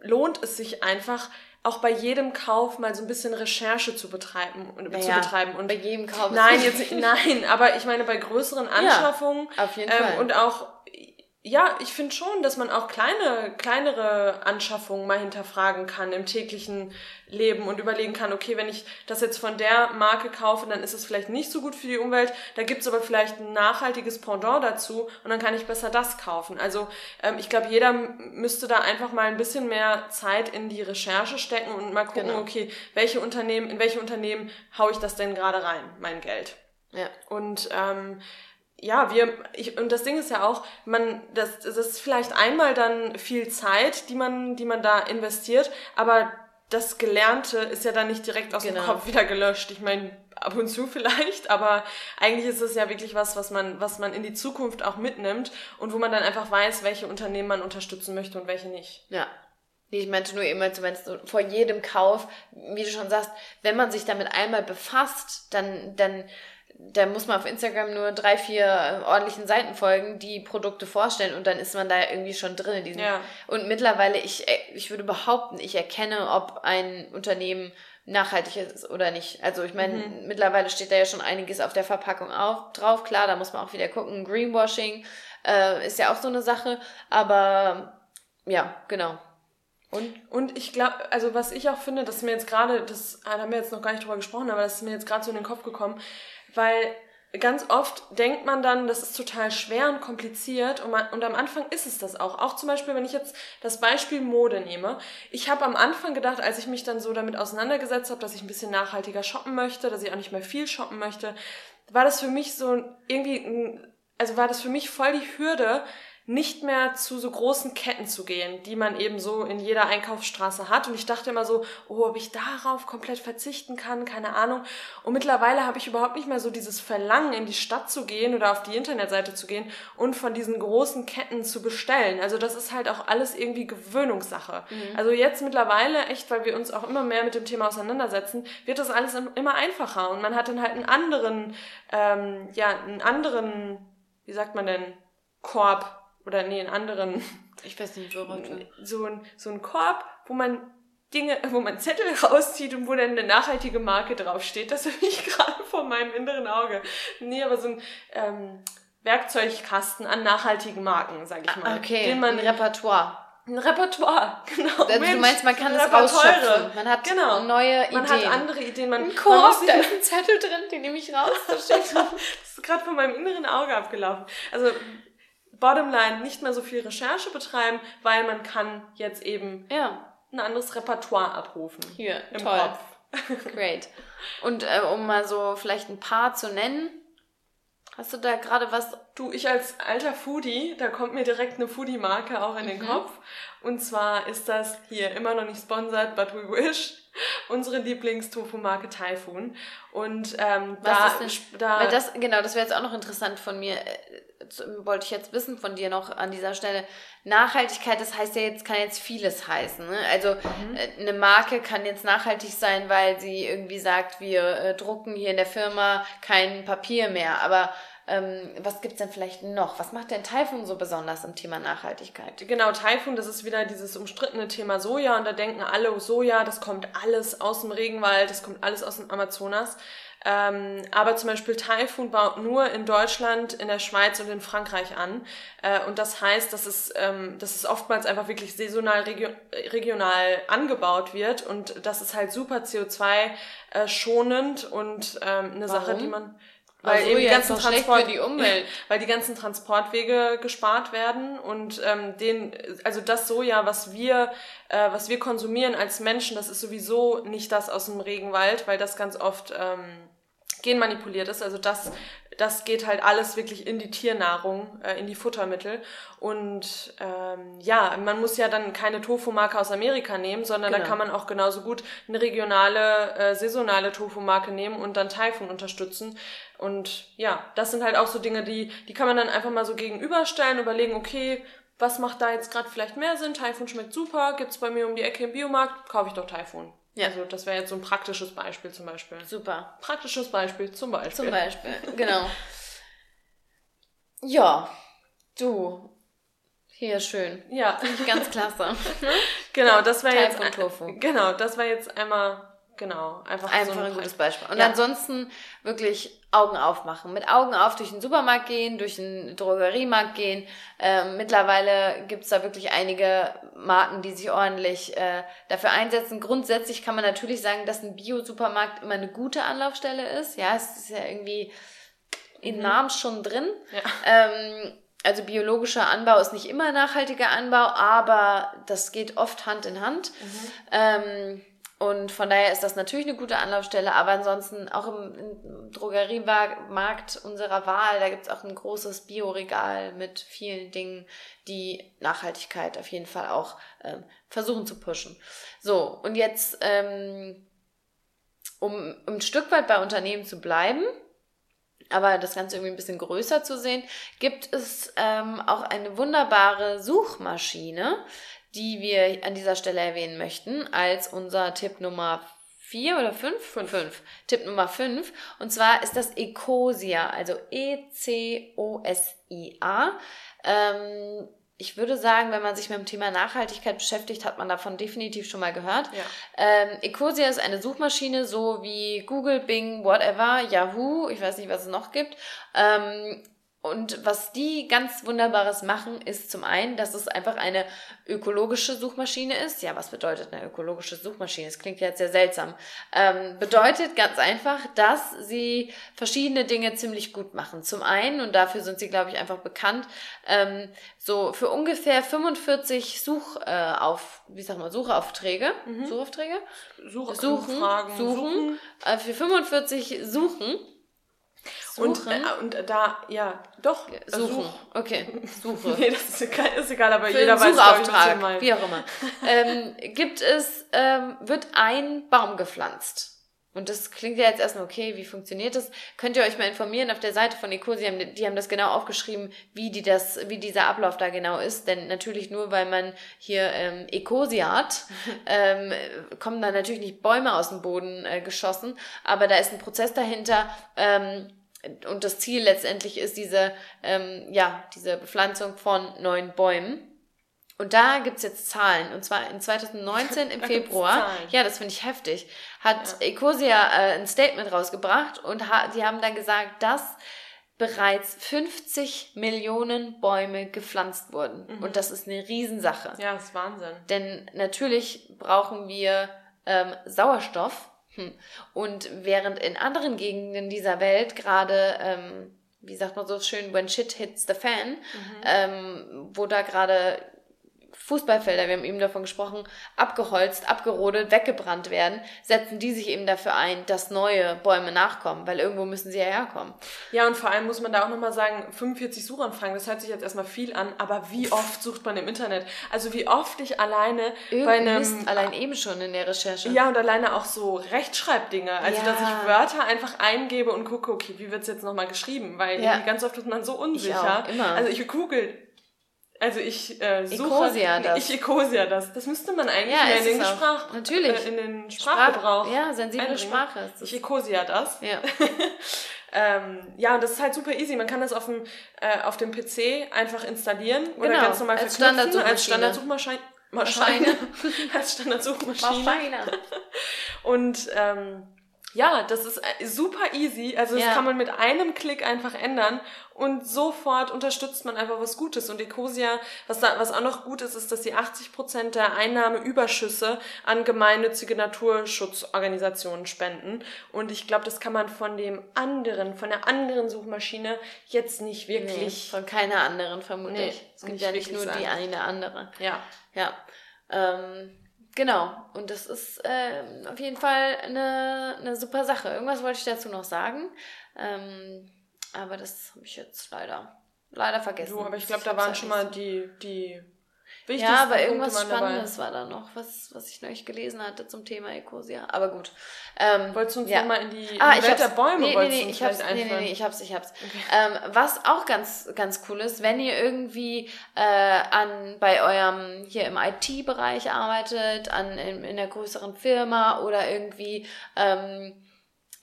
lohnt es sich einfach, auch bei jedem Kauf mal so ein bisschen Recherche zu betreiben und naja, zu betreiben und bei jedem Kauf nein jetzt nein aber ich meine bei größeren Anschaffungen ja, auf jeden ähm, Fall. und auch ja, ich finde schon, dass man auch kleine, kleinere Anschaffungen mal hinterfragen kann im täglichen Leben und überlegen kann, okay, wenn ich das jetzt von der Marke kaufe, dann ist es vielleicht nicht so gut für die Umwelt, da gibt's aber vielleicht ein nachhaltiges Pendant dazu und dann kann ich besser das kaufen. Also ähm, ich glaube, jeder müsste da einfach mal ein bisschen mehr Zeit in die Recherche stecken und mal gucken, genau. okay, welche Unternehmen, in welche Unternehmen hau ich das denn gerade rein, mein Geld. Ja. Und ähm, ja, wir, ich, und das Ding ist ja auch, man, das, das ist vielleicht einmal dann viel Zeit, die man, die man da investiert, aber das Gelernte ist ja dann nicht direkt aus genau. dem Kopf wieder gelöscht. Ich meine, ab und zu vielleicht, aber eigentlich ist es ja wirklich was, was man, was man in die Zukunft auch mitnimmt und wo man dann einfach weiß, welche Unternehmen man unterstützen möchte und welche nicht. Ja. Ich meinte nur immer, wenn es vor jedem Kauf, wie du schon sagst, wenn man sich damit einmal befasst, dann, dann da muss man auf Instagram nur drei, vier äh, ordentlichen Seiten folgen, die Produkte vorstellen und dann ist man da irgendwie schon drin in diesem. Ja. Und mittlerweile, ich, äh, ich würde behaupten, ich erkenne, ob ein Unternehmen nachhaltig ist oder nicht. Also ich meine, mhm. mittlerweile steht da ja schon einiges auf der Verpackung auf, drauf. Klar, da muss man auch wieder gucken. Greenwashing äh, ist ja auch so eine Sache. Aber ja, genau. Und, und ich glaube, also was ich auch finde, dass mir jetzt gerade, das da haben wir jetzt noch gar nicht drüber gesprochen, aber das ist mir jetzt gerade so in den Kopf gekommen, weil ganz oft denkt man dann, das ist total schwer und kompliziert und, man, und am Anfang ist es das auch. Auch zum Beispiel, wenn ich jetzt das Beispiel Mode nehme. Ich habe am Anfang gedacht, als ich mich dann so damit auseinandergesetzt habe, dass ich ein bisschen nachhaltiger shoppen möchte, dass ich auch nicht mehr viel shoppen möchte, war das für mich so irgendwie, also war das für mich voll die Hürde, nicht mehr zu so großen Ketten zu gehen, die man eben so in jeder Einkaufsstraße hat. Und ich dachte immer so, oh, ob ich darauf komplett verzichten kann, keine Ahnung. Und mittlerweile habe ich überhaupt nicht mehr so dieses Verlangen, in die Stadt zu gehen oder auf die Internetseite zu gehen und von diesen großen Ketten zu bestellen. Also das ist halt auch alles irgendwie Gewöhnungssache. Mhm. Also jetzt mittlerweile, echt, weil wir uns auch immer mehr mit dem Thema auseinandersetzen, wird das alles immer einfacher. Und man hat dann halt einen anderen, ähm, ja, einen anderen, wie sagt man denn, Korb oder nee, in anderen. Ich weiß nicht, woran. So ein, so ein Korb, wo man Dinge, wo man Zettel rauszieht und wo dann eine nachhaltige Marke draufsteht. Das habe ich gerade vor meinem inneren Auge. Nee, aber so ein ähm, Werkzeugkasten an nachhaltigen Marken, sag ich mal. Okay, den man, ein Repertoire. Ein Repertoire, genau. Also, du meinst, man kann es rausschöpfen. Man hat genau. neue Ideen. Man hat andere Ideen. Man, ein Korb, da ist ein Zettel drin, den nehme ich raus. Das, das ist gerade von meinem inneren Auge abgelaufen. Also, Bottomline, nicht mehr so viel Recherche betreiben, weil man kann jetzt eben ja. ein anderes Repertoire abrufen. Hier, im toll. Kopf. Great. Und äh, um mal so vielleicht ein paar zu nennen, Hast du da gerade was? Du, ich als alter Foodie, da kommt mir direkt eine Foodie-Marke auch in den mhm. Kopf. Und zwar ist das hier immer noch nicht sponsored, but we wish. Unsere Lieblingstofu-Marke Typhoon. Und ähm, was da, ist denn, da weil das genau, das wäre jetzt auch noch interessant von mir. Wollte ich jetzt wissen von dir noch an dieser Stelle. Nachhaltigkeit, das heißt ja jetzt, kann jetzt vieles heißen. Ne? Also mhm. Äh, eine Marke kann jetzt nachhaltig sein, weil sie irgendwie sagt, wir äh, drucken hier in der Firma kein Papier mehr. Aber ähm, was gibt's denn vielleicht noch? Was macht denn Taifun so besonders im Thema Nachhaltigkeit? Genau, Taifun, das ist wieder dieses umstrittene Thema Soja und da denken alle, oh, Soja, das kommt alles aus dem Regenwald, das kommt alles aus dem Amazonas. Ähm, aber zum Beispiel Taifun baut nur in Deutschland, in der Schweiz und in Frankreich an. Äh, und das heißt, dass es, ähm, dass es oftmals einfach wirklich saisonal regio regional angebaut wird. Und das ist halt super CO2-schonend äh, und ähm, eine Warum? Sache, die man weil so, eben die ganzen Transport, die Umwelt. weil die ganzen Transportwege gespart werden und ähm, den, also das Soja, was wir, äh, was wir konsumieren als Menschen, das ist sowieso nicht das aus dem Regenwald, weil das ganz oft ähm, genmanipuliert ist. Also das, das geht halt alles wirklich in die Tiernahrung, äh, in die Futtermittel. Und ähm, ja, man muss ja dann keine Tofu-Marke aus Amerika nehmen, sondern genau. da kann man auch genauso gut eine regionale, äh, saisonale Tofu-Marke nehmen und dann Taifun unterstützen. Und ja, das sind halt auch so Dinge, die, die kann man dann einfach mal so gegenüberstellen, überlegen, okay, was macht da jetzt gerade vielleicht mehr Sinn? Taifun schmeckt super, gibt's bei mir um die Ecke im Biomarkt, kaufe ich doch Taifun. Ja. Also das wäre jetzt so ein praktisches Beispiel zum Beispiel. Super. Praktisches Beispiel zum Beispiel. Zum Beispiel, genau. ja, du. Hier schön. Ja. Finde ich ganz klasse. genau, das wäre jetzt. Genau, das war jetzt einmal Genau, einfach, einfach so ein, ein gutes Beispiel. Und ja. ansonsten wirklich Augen aufmachen. Mit Augen auf durch den Supermarkt gehen, durch den Drogeriemarkt gehen. Ähm, mittlerweile gibt's da wirklich einige Marken, die sich ordentlich äh, dafür einsetzen. Grundsätzlich kann man natürlich sagen, dass ein Bio-Supermarkt immer eine gute Anlaufstelle ist. Ja, es ist ja irgendwie in mhm. Namen schon drin. Ja. Ähm, also biologischer Anbau ist nicht immer nachhaltiger Anbau, aber das geht oft Hand in Hand. Mhm. Ähm, und von daher ist das natürlich eine gute Anlaufstelle, aber ansonsten auch im, im Drogeriemarkt unserer Wahl, da gibt es auch ein großes Bioregal mit vielen Dingen, die Nachhaltigkeit auf jeden Fall auch ähm, versuchen zu pushen. So, und jetzt, ähm, um, um ein Stück weit bei Unternehmen zu bleiben, aber das Ganze irgendwie ein bisschen größer zu sehen, gibt es ähm, auch eine wunderbare Suchmaschine, die wir an dieser Stelle erwähnen möchten, als unser Tipp Nummer vier oder fünf? Fünf. fünf. Tipp Nummer fünf. Und zwar ist das Ecosia, also E-C-O-S-I-A. Ähm, ich würde sagen, wenn man sich mit dem Thema Nachhaltigkeit beschäftigt, hat man davon definitiv schon mal gehört. Ja. Ähm, Ecosia ist eine Suchmaschine, so wie Google, Bing, whatever, Yahoo, ich weiß nicht, was es noch gibt. Ähm, und was die ganz Wunderbares machen, ist zum einen, dass es einfach eine ökologische Suchmaschine ist. Ja, was bedeutet eine ökologische Suchmaschine? Das klingt jetzt sehr seltsam. Ähm, bedeutet ganz einfach, dass sie verschiedene Dinge ziemlich gut machen. Zum einen, und dafür sind sie, glaube ich, einfach bekannt, ähm, so für ungefähr 45 Such äh, auf, wie sag mal, Suchaufträge, mhm. Suchaufträge, Such Suchen, Suchen, Suchen. Äh, für 45 Suchen und, äh, und da, ja, doch. Äh, suchen. Such. Okay, suche. nee, das ist egal, ist egal aber Für jeder weiß, Suchauftrag, wie auch immer. ähm, gibt es, ähm, wird ein Baum gepflanzt. Und das klingt ja jetzt erstmal okay, wie funktioniert das? Könnt ihr euch mal informieren auf der Seite von Ecosia, die haben, die haben das genau aufgeschrieben, wie die das, wie dieser Ablauf da genau ist. Denn natürlich nur, weil man hier ähm, Ecosia hat, ähm, kommen da natürlich nicht Bäume aus dem Boden äh, geschossen, aber da ist ein Prozess dahinter, ähm, und das Ziel letztendlich ist diese, ähm, ja, diese Bepflanzung von neuen Bäumen. Und da gibt's jetzt Zahlen. Und zwar in 2019 im Februar. Ja, das finde ich heftig. Hat ja. Ecosia äh, ein Statement rausgebracht und ha die haben dann gesagt, dass bereits 50 Millionen Bäume gepflanzt wurden. Mhm. Und das ist eine Riesensache. Ja, das ist Wahnsinn. Denn natürlich brauchen wir ähm, Sauerstoff. Hm. Und während in anderen Gegenden dieser Welt gerade, ähm, wie sagt man so schön, when shit hits the fan, mhm. ähm, wo da gerade Fußballfelder, wir haben eben davon gesprochen, abgeholzt, abgerodet, weggebrannt werden, setzen die sich eben dafür ein, dass neue Bäume nachkommen, weil irgendwo müssen sie ja herkommen. Ja, und vor allem muss man da auch nochmal sagen, 45 Suchanfragen, das hört sich jetzt erstmal viel an, aber wie oft sucht man im Internet? Also wie oft ich alleine Irgend bei einem... Mist, allein eben schon in der Recherche. Ja, und alleine auch so Rechtschreibdinge, also ja. dass ich Wörter einfach eingebe und gucke, okay, wie wird's jetzt nochmal geschrieben, weil ja. ganz oft ist man so unsicher. Ich auch, immer. Also ich google also ich äh, suche Ecosia das. Ich Ecosia das. Das müsste man eigentlich ja, in, den Sprach, Natürlich. Äh, in den Sprachgebrauch. Sprach, ja, sensible einbringen. Sprache ist das. Ich Ecosia das. Ja. ähm, ja, und das ist halt super easy. Man kann das auf dem, äh, auf dem PC einfach installieren oder genau. ganz normal als verknüpfen als Standardsuchmaschine. Maschine. als Standardsuchmaschine. und ähm, ja, das ist äh, super easy. Also das ja. kann man mit einem Klick einfach ändern und sofort unterstützt man einfach was Gutes. Und Ecosia, was, da, was auch noch gut ist, ist, dass sie 80 Prozent der Einnahmeüberschüsse an gemeinnützige Naturschutzorganisationen spenden. Und ich glaube, das kann man von dem anderen, von der anderen Suchmaschine jetzt nicht wirklich. Nee, von keiner anderen vermutlich. Nee, es gibt ja nicht nur die eine andere. Ja. Ja. Ähm, Genau, und das ist äh, auf jeden Fall eine, eine super Sache. Irgendwas wollte ich dazu noch sagen, ähm, aber das habe ich jetzt leider, leider vergessen. Du, aber ich glaube, da waren schon mal die, die ja, aber irgendwas Spannendes dabei. war da noch, was, was ich neulich gelesen hatte zum Thema Ecosia. Aber gut. Ähm, Wolltest du uns ja. nochmal in die, in ah, Welt der Bäume nee, nee, nee, ich hab's, nee, nee, nee, ich hab's, ich hab's. Okay. Ähm, was auch ganz, ganz cool ist, wenn ihr irgendwie äh, an bei eurem hier im IT-Bereich arbeitet, an in, in einer größeren Firma oder irgendwie ähm,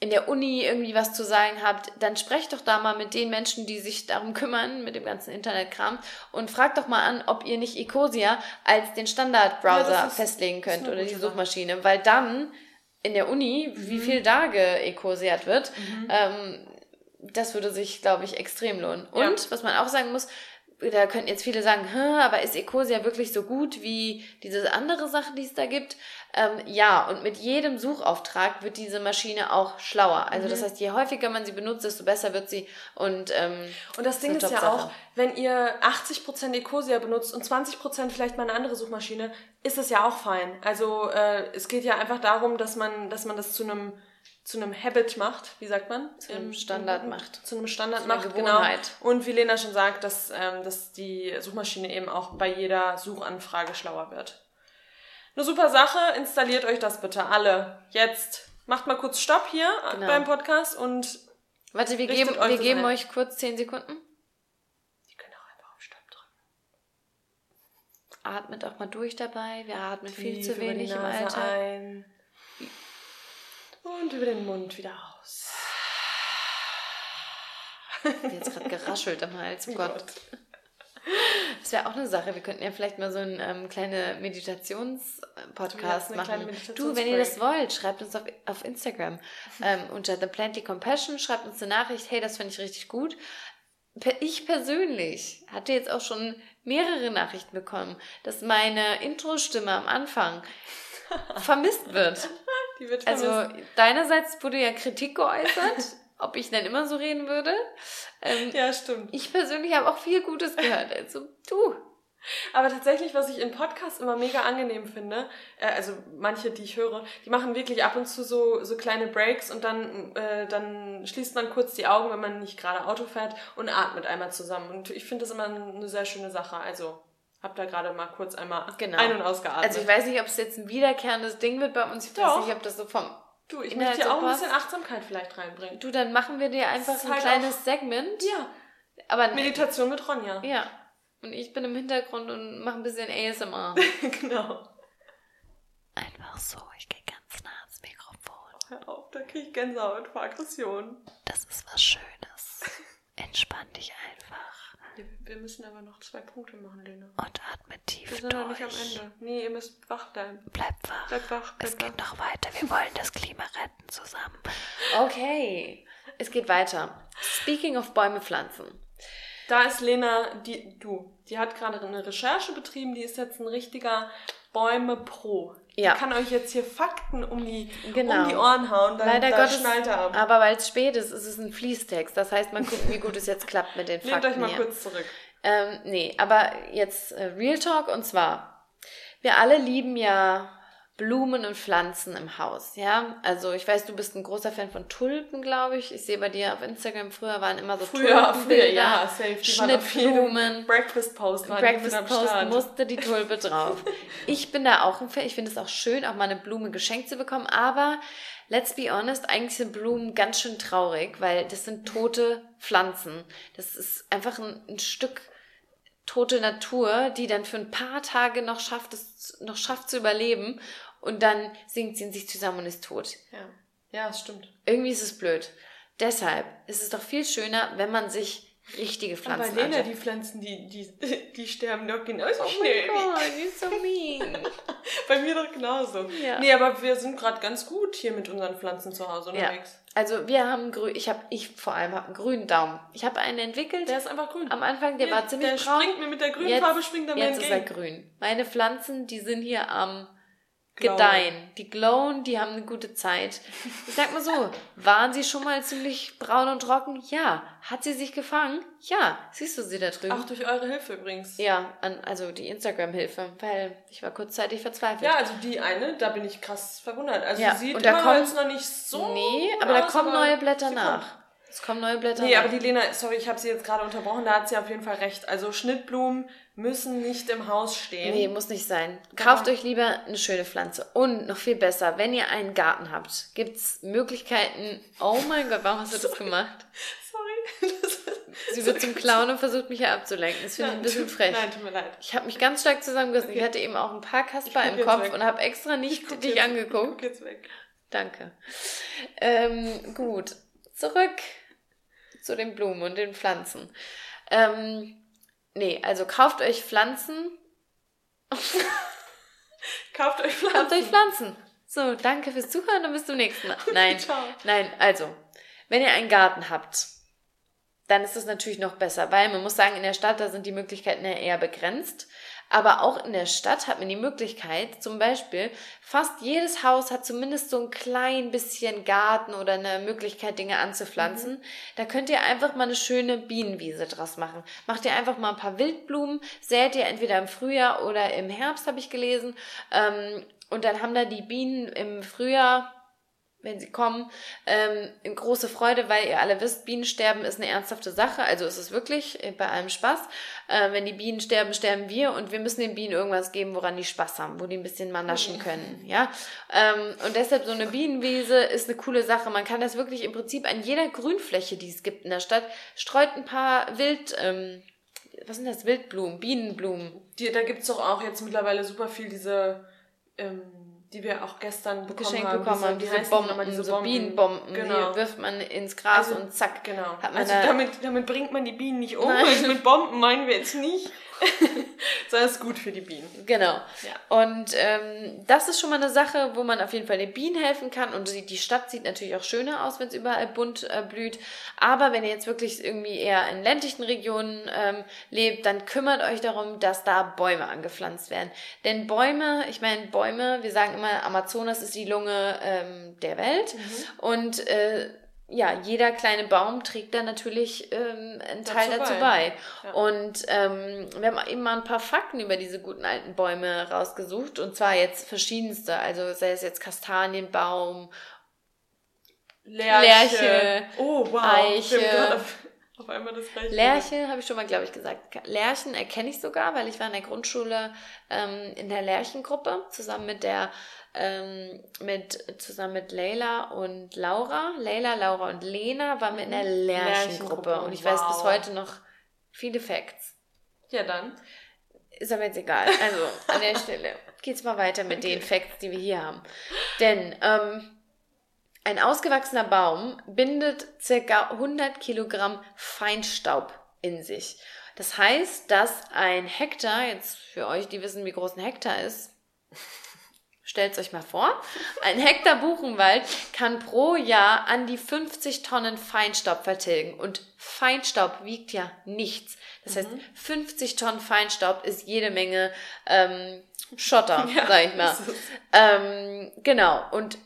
in der Uni irgendwie was zu sagen habt, dann sprecht doch da mal mit den Menschen, die sich darum kümmern, mit dem ganzen Internetkram und fragt doch mal an, ob ihr nicht Ecosia als den Standardbrowser ja, festlegen könnt oder die Suchmaschine, weil dann in der Uni, mhm. wie viel da geecosiert wird, mhm. ähm, das würde sich, glaube ich, extrem lohnen. Und ja. was man auch sagen muss, da könnten jetzt viele sagen, aber ist Ecosia wirklich so gut wie diese andere Sachen, die es da gibt? Ähm, ja, und mit jedem Suchauftrag wird diese Maschine auch schlauer. Also mhm. das heißt, je häufiger man sie benutzt, desto besser wird sie. Und, ähm, und das Ding ist ja auch, wenn ihr 80% Ecosia benutzt und 20% vielleicht mal eine andere Suchmaschine, ist es ja auch fein. Also äh, es geht ja einfach darum, dass man, dass man das zu einem zu einem Habit macht, wie sagt man? Zu einem Standard macht. Zu einem Standard zu macht, genau. Und wie Lena schon sagt, dass, ähm, dass die Suchmaschine eben auch bei jeder Suchanfrage schlauer wird. Eine super Sache, installiert euch das bitte alle. Jetzt macht mal kurz Stopp hier genau. beim Podcast und. Warte, wir geben, wir geben euch kurz 10 Sekunden. Ihr könnt auch einfach auf Stopp drücken. Atmet auch mal durch dabei. Wir atmen Tief viel zu wenig im Alltag. Ein. Und über den Mund wieder aus. Jetzt gerade geraschelt am Hals. Oh Gott. Das wäre auch eine Sache. Wir könnten ja vielleicht mal so einen ähm, kleinen Meditations-Podcast machen. Meditations du, wenn ihr das wollt, schreibt uns auf, auf Instagram ähm, unter The Plenty Compassion. Schreibt uns eine Nachricht. Hey, das finde ich richtig gut. Ich persönlich hatte jetzt auch schon mehrere Nachrichten bekommen, dass meine Intro-Stimme am Anfang vermisst wird. Die wird also vermisst. Also deinerseits wurde ja Kritik geäußert ob ich dann immer so reden würde. Ähm, ja, stimmt. Ich persönlich habe auch viel Gutes gehört. Also du. Aber tatsächlich, was ich in Podcasts immer mega angenehm finde, äh, also manche, die ich höre, die machen wirklich ab und zu so, so kleine Breaks und dann, äh, dann schließt man kurz die Augen, wenn man nicht gerade Auto fährt und atmet einmal zusammen. Und ich finde das immer eine sehr schöne Sache. Also hab da gerade mal kurz einmal genau. ein- und ausgeatmet. Also ich weiß nicht, ob es jetzt ein wiederkehrendes Ding wird bei uns. Ich Doch. weiß nicht, ob das so vom Du, ich möchte dir auch ein bisschen Achtsamkeit vielleicht reinbringen. Du, dann machen wir dir einfach ein halt kleines Segment. Ja. Aber Meditation mit Ronja. Ja. Und ich bin im Hintergrund und mache ein bisschen ASMR. genau. Einfach so, ich gehe ganz nah ans Mikrofon. Hör auf, da kriege ich Gänsehaut vor Aggression. Das ist was Schönes. Entspann dich einfach. Wir, wir müssen aber noch zwei Punkte machen, Lena. Und atme tief Wir sind durch. noch nicht am Ende. Nee, ihr müsst wach bleiben. Bleib wach. Bleib wach, bleib es geht wach. noch weiter. Wir wollen das Klima retten zusammen. Okay, es geht weiter. Speaking of Bäume pflanzen. Da ist Lena, die, du, die hat gerade eine Recherche betrieben, die ist jetzt ein richtiger Bäume Pro. Ja. Die kann euch jetzt hier Fakten um die, Genau. um die Ohren hauen, dann Leider da Gottes, schnallt er ab. aber weil es spät ist, ist es ein Fließtext. Das heißt, man guckt, wie gut es jetzt klappt mit den Nehmt Fakten euch mal hier. kurz zurück. Ähm, nee, aber jetzt äh, Real Talk und zwar, wir alle lieben ja Blumen und Pflanzen im Haus, ja? Also ich weiß, du bist ein großer Fan von Tulpen, glaube ich. Ich sehe bei dir auf Instagram, früher waren immer so Früher, früher, Tulpenbilder, ja, safe. Die Schnittblumen. Breakfast Post mit Breakfast Post musste die Tulpe drauf. Ich bin da auch ein Fan. Ich finde es auch schön, auch mal eine Blume geschenkt zu bekommen. Aber let's be honest, eigentlich sind Blumen ganz schön traurig, weil das sind tote Pflanzen. Das ist einfach ein, ein Stück tote Natur, die dann für ein paar Tage noch schafft, es noch schafft zu überleben. Und dann sinkt sie in sich zusammen und ist tot. Ja, ja, das stimmt. Irgendwie ist es blöd. Deshalb ist es doch viel schöner, wenn man sich richtige Aber Pflanzen Lena, anschaut. die Pflanzen, die, die, die sterben doch genauso Oh schnell. mein wie- Gott, die ist so mean. Bei mir doch genauso. Ja. Nee, aber wir sind gerade ganz gut hier mit unseren Pflanzen zu Hause Ja. unterwegs. Also wir haben grün, ich habe, ich vor allem habe einen grünen Daumen. Ich habe einen entwickelt. Der ist einfach grün. am Anfang, der Ja, war ziemlich der braun. springt mir mit der grünen Jetzt- Farbe, springt er mir Jetzt ist er entgegen. grün. Meine Pflanzen, die sind hier am Glowen. Gedeihen. Die glowen, die haben eine gute Zeit. Ich sag mal so, waren sie schon mal ziemlich braun und trocken? Ja. Hat sie sich gefangen? Ja. Siehst du sie da drüben? Auch durch eure Hilfe übrigens. Ja, an, also die Instagram-Hilfe, weil ich war kurzzeitig verzweifelt. Ja, also die eine, da bin ich krass verwundert. Also Ja, sieht und da kommen- jetzt noch nicht so nee, aber da aus, kommen aber neue Blätter sie nach. kommt. Es kommen neue Blätter Nee, nach. aber die Lena, sorry, ich habe sie jetzt gerade unterbrochen, da hat sie auf jeden Fall recht. Also Schnittblumen müssen nicht im Haus stehen. Nee, muss nicht sein. Kauft euch lieber eine schöne Pflanze. Und noch viel besser, wenn ihr einen Garten habt, gibt's Möglichkeiten. Oh mein Gott, warum hast du das gemacht? Sorry. Das Sie wird zum Clown und versucht mich hier abzulenken. Das finde ich ein bisschen frech. Nein, tut mir leid. Ich habe mich ganz stark zusammengerissen. Ich Okay. hatte eben auch ein paar Kasper Ich im Kopf weg. und habe extra nicht dich jetzt- angeguckt. Guck jetzt weg. Danke. Ähm, gut, zurück zu den Blumen und den Pflanzen. Ähm, nee, also kauft euch Pflanzen. Kauft euch Pflanzen. Kauft euch Pflanzen. So, danke fürs Zuhören und bis zum nächsten Mal. Nein, nein, also, wenn ihr einen Garten habt, dann ist es natürlich noch besser, weil man muss sagen, in der Stadt, da sind die Möglichkeiten ja eher begrenzt. Aber auch in der Stadt hat man die Möglichkeit, zum Beispiel, fast jedes Haus hat zumindest so ein klein bisschen Garten oder eine Möglichkeit, Dinge anzupflanzen. Da könnt ihr einfach mal eine schöne Bienenwiese draus machen. Macht ihr einfach mal ein paar Wildblumen, sät ihr entweder im Frühjahr oder im Herbst, habe ich gelesen. Ähm, und dann haben da die Bienen im Frühjahr wenn sie kommen, ähm, große Freude, weil ihr alle wisst, Bienensterben ist eine ernsthafte Sache, also ist es wirklich äh, bei allem Spaß. Äh, wenn die Bienen sterben, sterben wir und wir müssen den Bienen irgendwas geben, woran die Spaß haben, wo die ein bisschen mal naschen können, ja. Ähm, und deshalb so eine Bienenwiese ist eine coole Sache. Man kann das wirklich im Prinzip an jeder Grünfläche, die es gibt in der Stadt, streut ein paar Wild, ähm, was sind das? Wildblumen, Bienenblumen. Die, da gibt's doch auch jetzt mittlerweile super viel diese, ähm, die wir auch gestern bekommen Geschenkt haben. bekommen haben, wie diese heißen die Bomben? Diese so Bomben. Bienenbomben, Genau. die wirft man ins Gras Also, und zack. Genau. Hat man also da- damit, damit bringt man die Bienen nicht um. Nein. Also mit Bomben meinen wir jetzt nicht. Sondern es ist gut für die Bienen. Genau. Ja. Und ähm, das ist schon mal eine Sache, wo man auf jeden Fall den Bienen helfen kann. Und die Stadt sieht natürlich auch schöner aus, wenn es überall bunt äh, blüht. Aber wenn ihr jetzt wirklich irgendwie eher in ländlichen Regionen ähm, lebt, dann kümmert euch darum, dass da Bäume angepflanzt werden. Denn Bäume, ich meine Bäume, wir sagen immer, Amazonas ist die Lunge ähm, der Welt. Und äh, ja, jeder kleine Baum trägt da natürlich ähm, einen Teil Dazu bei. bei. Ja. Und ähm, wir haben eben mal ein paar Fakten über diese guten alten Bäume rausgesucht. Und zwar jetzt verschiedenste. Also sei es jetzt Kastanienbaum, Lerche. Lerche, Oh, wow. Eiche. Auf einmal das gleiche. Lerche, habe ich schon mal, glaube ich, gesagt. Lärchen erkenne ich sogar, weil ich war in der Grundschule ähm, in der Lärchengruppe zusammen mit der ähm, mit zusammen mit Leila und Laura. Leila, Laura und Lena waren wir in der Lärchengruppe. Und ich weiß bis wow. heute noch viele Facts. Ja, dann. Ist aber jetzt egal. Also an der Stelle geht's mal weiter mit den Facts, die wir hier haben. Denn ähm, Ein ausgewachsener Baum bindet circa 100 Kilogramm Feinstaub in sich. Das heißt, dass ein Hektar, jetzt für euch, die wissen, wie groß ein Hektar ist, stellt euch mal vor, ein Hektar Buchenwald kann pro Jahr an die 50 Tonnen Feinstaub vertilgen. Und Feinstaub wiegt ja nichts. Das heißt, 50 mhm. Tonnen Feinstaub ist jede Menge ähm, Schotter, ja, sag ich mal. Ähm, genau. Und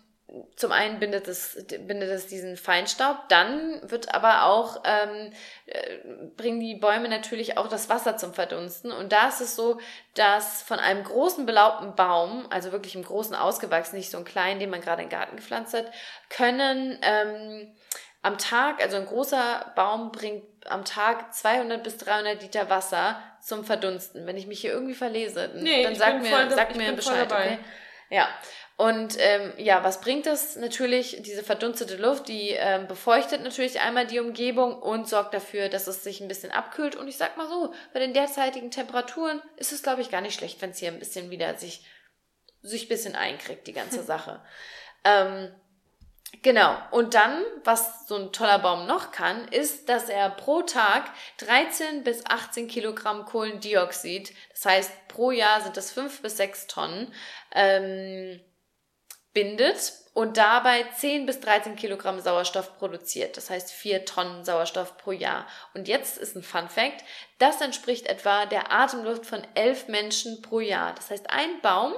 zum einen bindet es, bindet es diesen Feinstaub, dann wird aber auch, ähm, äh, bringen die Bäume natürlich auch das Wasser zum Verdunsten. Und da ist es so, dass von einem großen belaubten Baum, also wirklich im großen ausgewachsen, nicht so einen kleinen, den man gerade in den Garten gepflanzt hat, können ähm, am Tag, also ein großer Baum bringt am Tag 200 bis 300 Liter Wasser zum Verdunsten. Wenn ich mich hier irgendwie verlese, nee, dann sag mir, voll, sag mir Bescheid. Okay? Ja, und ähm, ja, was bringt das? Natürlich, diese verdunstete Luft, die ähm, befeuchtet natürlich einmal die Umgebung und sorgt dafür, dass es sich ein bisschen abkühlt. Und ich sag mal so, bei den derzeitigen Temperaturen ist es, glaube ich, gar nicht schlecht, wenn es hier ein bisschen wieder sich, sich ein bisschen einkriegt, die ganze Sache. ähm, Genau. Und dann, was so ein toller Baum noch kann, ist, dass er pro Tag 13 bis 18 Kilogramm Kohlendioxid, das heißt pro Jahr sind das 5 bis 6 Tonnen, ähm, bindet und dabei 10 bis 13 Kilogramm Sauerstoff produziert. Das heißt 4 Tonnen Sauerstoff pro Jahr. Und jetzt ist ein Fun Fact, das entspricht etwa der Atemluft von 11 Menschen pro Jahr. Das heißt, ein Baum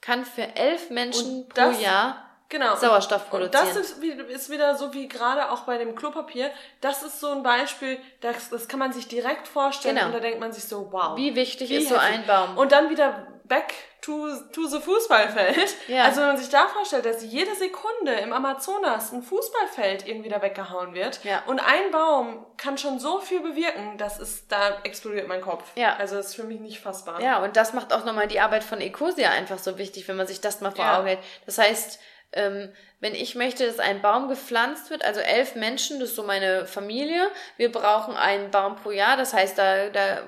kann für 11 Menschen pro Jahr genau. Sauerstoff produzieren. Und das ist, ist wieder so wie gerade auch bei dem Klopapier. Das ist so ein Beispiel, das, das kann man sich direkt vorstellen genau. und da denkt man sich so, wow. Wie wichtig wie ist so ein Baum? Und dann wieder back to, to the Fußballfeld. Ja. Also wenn man sich da vorstellt, dass jede Sekunde im Amazonas ein Fußballfeld irgendwie da weggehauen wird ja. und ein Baum kann schon so viel bewirken, das ist, da explodiert mein Kopf. Ja. Also das ist für mich nicht fassbar. Ja, und das macht auch nochmal die Arbeit von Ecosia einfach so wichtig, wenn man sich das mal vor ja. Augen hält. Das heißt, ähm, wenn ich möchte, dass ein Baum gepflanzt wird, also elf Menschen, das ist so meine Familie, wir brauchen einen Baum pro Jahr, das heißt, da, da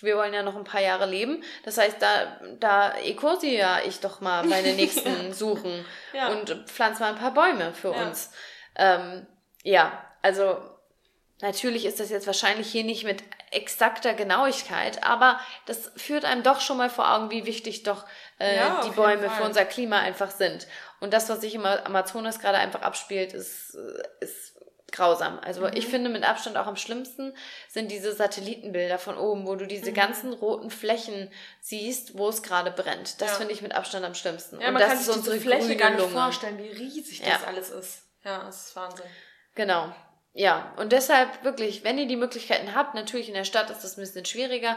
wir wollen ja noch ein paar Jahre leben. Das heißt, da, da Ecosi ja ich doch mal meine nächsten suchen ja. und pflanze mal ein paar Bäume für ja. uns. Ähm, ja, also natürlich ist das jetzt wahrscheinlich hier nicht mit exakter Genauigkeit, aber das führt einem doch schon mal vor Augen, wie wichtig doch äh, ja, die Bäume für unser Klima einfach sind. Und das, was sich im Amazonas gerade einfach abspielt, ist, äh, ist grausam. Also mhm. ich finde mit Abstand auch am schlimmsten sind diese Satellitenbilder von oben, wo du diese mhm. ganzen roten Flächen siehst, wo es gerade brennt. Das ja. finde ich mit Abstand am schlimmsten. Ja, Und man das kann sich diese Fläche gar nicht Lunge. vorstellen, wie riesig das ja. alles ist. Ja, das ist Wahnsinn. Genau. Ja, und deshalb wirklich, wenn ihr die Möglichkeiten habt, natürlich in der Stadt ist das ein bisschen schwieriger,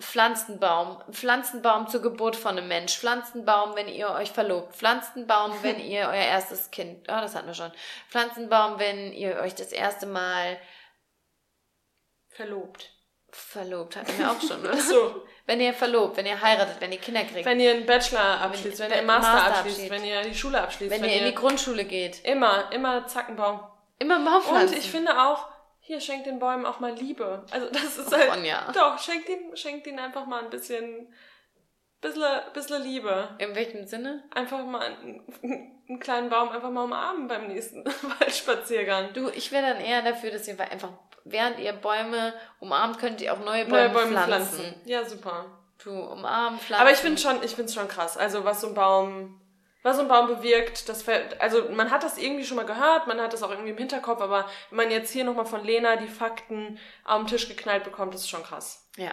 Pflanzenbaum, Pflanzenbaum zur Geburt von einem Mensch, Pflanzenbaum, wenn ihr euch verlobt, Pflanzenbaum, wenn ihr euer erstes Kind, oh, das hatten wir schon, Pflanzenbaum, wenn ihr euch das erste Mal verlobt. Verlobt hatten wir auch schon, oder? so. Wenn ihr verlobt, wenn ihr heiratet, wenn ihr Kinder kriegt. Wenn ihr einen Bachelor abschließt, wenn, wenn ihr Master, Master abschließt, abschließt, wenn ihr die Schule abschließt. Wenn, wenn ihr in die Grundschule geht. Immer, immer Zackenbaum. Immer Baum. Und ich finde auch, hier schenkt den Bäumen auch mal Liebe. Also das ist halt. Ronja. Doch, schenkt ihnen, schenkt ihnen einfach mal ein bisschen, bisschen, bisschen Liebe. In welchem Sinne? Einfach mal einen, einen kleinen Baum einfach mal umarmen beim nächsten Waldspaziergang. Du, ich wäre dann eher dafür, dass ihr einfach, während ihr Bäume umarmt, könnt ihr auch neue Bäume, neue Bäume pflanzen. pflanzen. Ja, super. Du umarmen, pflanzen. Aber ich finde schon, ich finde es schon krass. Also was so ein Baum was so ein Baum bewirkt, das also man hat das irgendwie schon mal gehört, man hat das auch irgendwie im Hinterkopf, aber wenn man jetzt hier nochmal von Lena die Fakten den Tisch geknallt bekommt, das ist schon krass. Ja.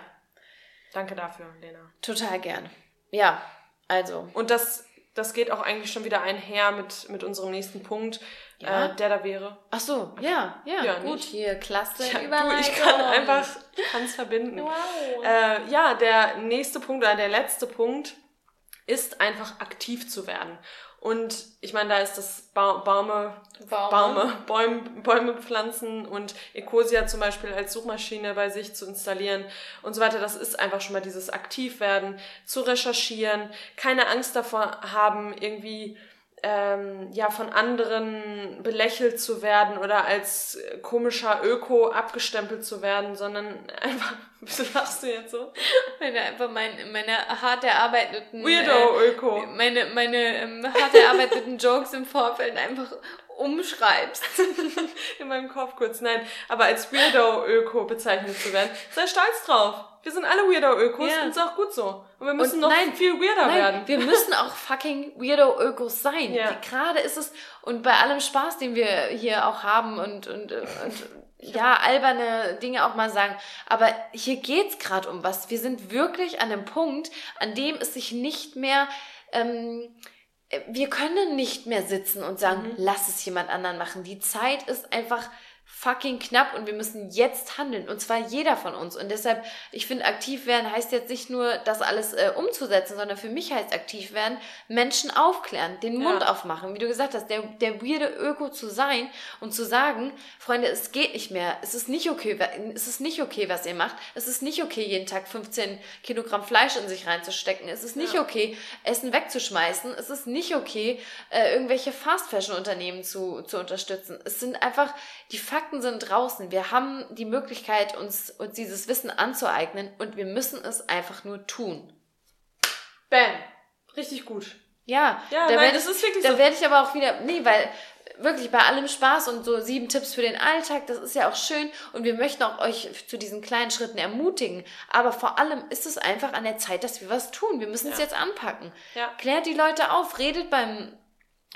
Danke dafür, Lena. Total gern. Ja, also. Und das, das geht auch eigentlich schon wieder einher mit, mit unserem nächsten Punkt, ja. äh, der da wäre. Ach so, ja, ja, ja gut, nicht. hier, klasse ja, du, Ich kann einfach, ich kann es verbinden. Wow. Äh, ja, der nächste Punkt oder der letzte Punkt ist einfach aktiv zu werden. Und ich meine, da ist das ba Baume, Baume, Baume Bäume, Bäume pflanzen und Ecosia zum Beispiel als Suchmaschine bei sich zu installieren und so weiter. Das ist einfach schon mal dieses Aktivwerden, zu recherchieren, keine Angst davor haben, irgendwie ähm, ja von anderen belächelt zu werden oder als komischer Öko abgestempelt zu werden, sondern einfach, wieso lachst du jetzt so? Meine einfach mein, meine hart erarbeiteten Weirdo-Öko. Äh, meine meine ähm, hart erarbeiteten Jokes im Vorfeld einfach umschreibst. In meinem Kopf kurz, nein, aber als Weirdo-Öko bezeichnet zu werden, sei stolz drauf. Wir sind alle Weirdo-Ökos ja. und ist auch gut so. Und wir müssen und noch nein, viel weirder nein, werden. Wir müssen auch fucking Weirdo-Ökos sein. Ja. Gerade ist es, und bei allem Spaß, den wir hier auch haben und, und, und ja, alberne Dinge auch mal sagen. Aber hier geht's gerade um was. Wir sind wirklich an einem Punkt, an dem es sich nicht mehr, ähm, wir können nicht mehr sitzen und sagen, mhm. lass es jemand anderen machen. Die Zeit ist einfach fucking knapp und wir müssen jetzt handeln. Und zwar jeder von uns. Und deshalb ich finde aktiv werden heißt jetzt nicht nur das alles äh, umzusetzen sondern für mich heißt aktiv werden Menschen aufklären den Mund ja. aufmachen. Wie du gesagt hast der der weirde Öko zu sein und zu sagen Freunde es geht nicht mehr. Es ist nicht okay es ist nicht okay was ihr macht. Es ist nicht okay jeden Tag 15 Kilogramm Fleisch in sich reinzustecken. Es ist nicht ja. okay Essen wegzuschmeißen. Es ist nicht okay äh, irgendwelche Fast Fashion Unternehmen zu zu unterstützen. Es sind einfach die Fakten Fakten sind draußen. Wir haben die Möglichkeit, uns, uns dieses Wissen anzueignen und wir müssen es einfach nur tun. Bam. Richtig gut. Ja, ja da nein, das ist wirklich Da so. werde ich aber auch wieder, nee, weil wirklich bei allem Spaß und so sieben Tipps für den Alltag, das ist ja auch schön und wir möchten auch euch zu diesen kleinen Schritten ermutigen. Aber vor allem ist es einfach an der Zeit, dass wir was tun. Wir müssen ja. es jetzt anpacken. Ja. Klärt die Leute auf, redet beim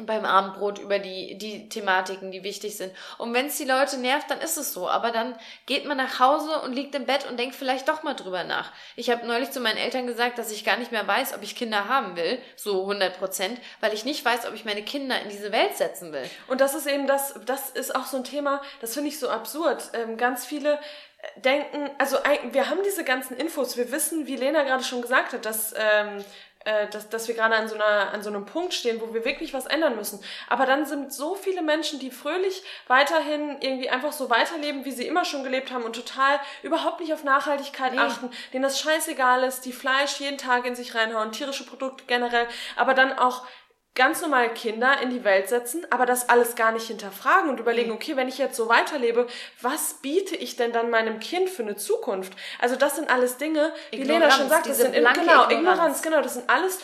beim Abendbrot über die, die Thematiken, die wichtig sind. Und wenn es die Leute nervt, dann ist es so. Aber dann geht man nach Hause und liegt im Bett und denkt vielleicht doch mal drüber nach. Ich habe neulich zu meinen Eltern gesagt, dass ich gar nicht mehr weiß, ob ich Kinder haben will, so 100 Prozent, weil ich nicht weiß, ob ich meine Kinder in diese Welt setzen will. Und das ist eben das, das ist auch so ein Thema, das finde ich so absurd. Ähm, ganz viele äh, denken, also wir haben diese ganzen Infos, wir wissen, wie Lena gerade schon gesagt hat, dass ähm, äh, dass, dass wir gerade an so, einer, an so einem Punkt stehen, wo wir wirklich was ändern müssen. Aber dann sind so viele Menschen, die fröhlich weiterhin irgendwie einfach so weiterleben, wie sie immer schon gelebt haben und total überhaupt nicht auf Nachhaltigkeit nee. achten, denen das scheißegal ist, die Fleisch jeden Tag in sich reinhauen, tierische Produkte generell, aber dann auch ganz normal Kinder in die Welt setzen, aber das alles gar nicht hinterfragen und überlegen, mhm. okay, wenn ich jetzt so weiterlebe, was biete ich denn dann meinem Kind für eine Zukunft? Also das sind alles Dinge, wie Lena schon sagt, das sind genau Ignoranz. Ignoranz, genau, das sind alles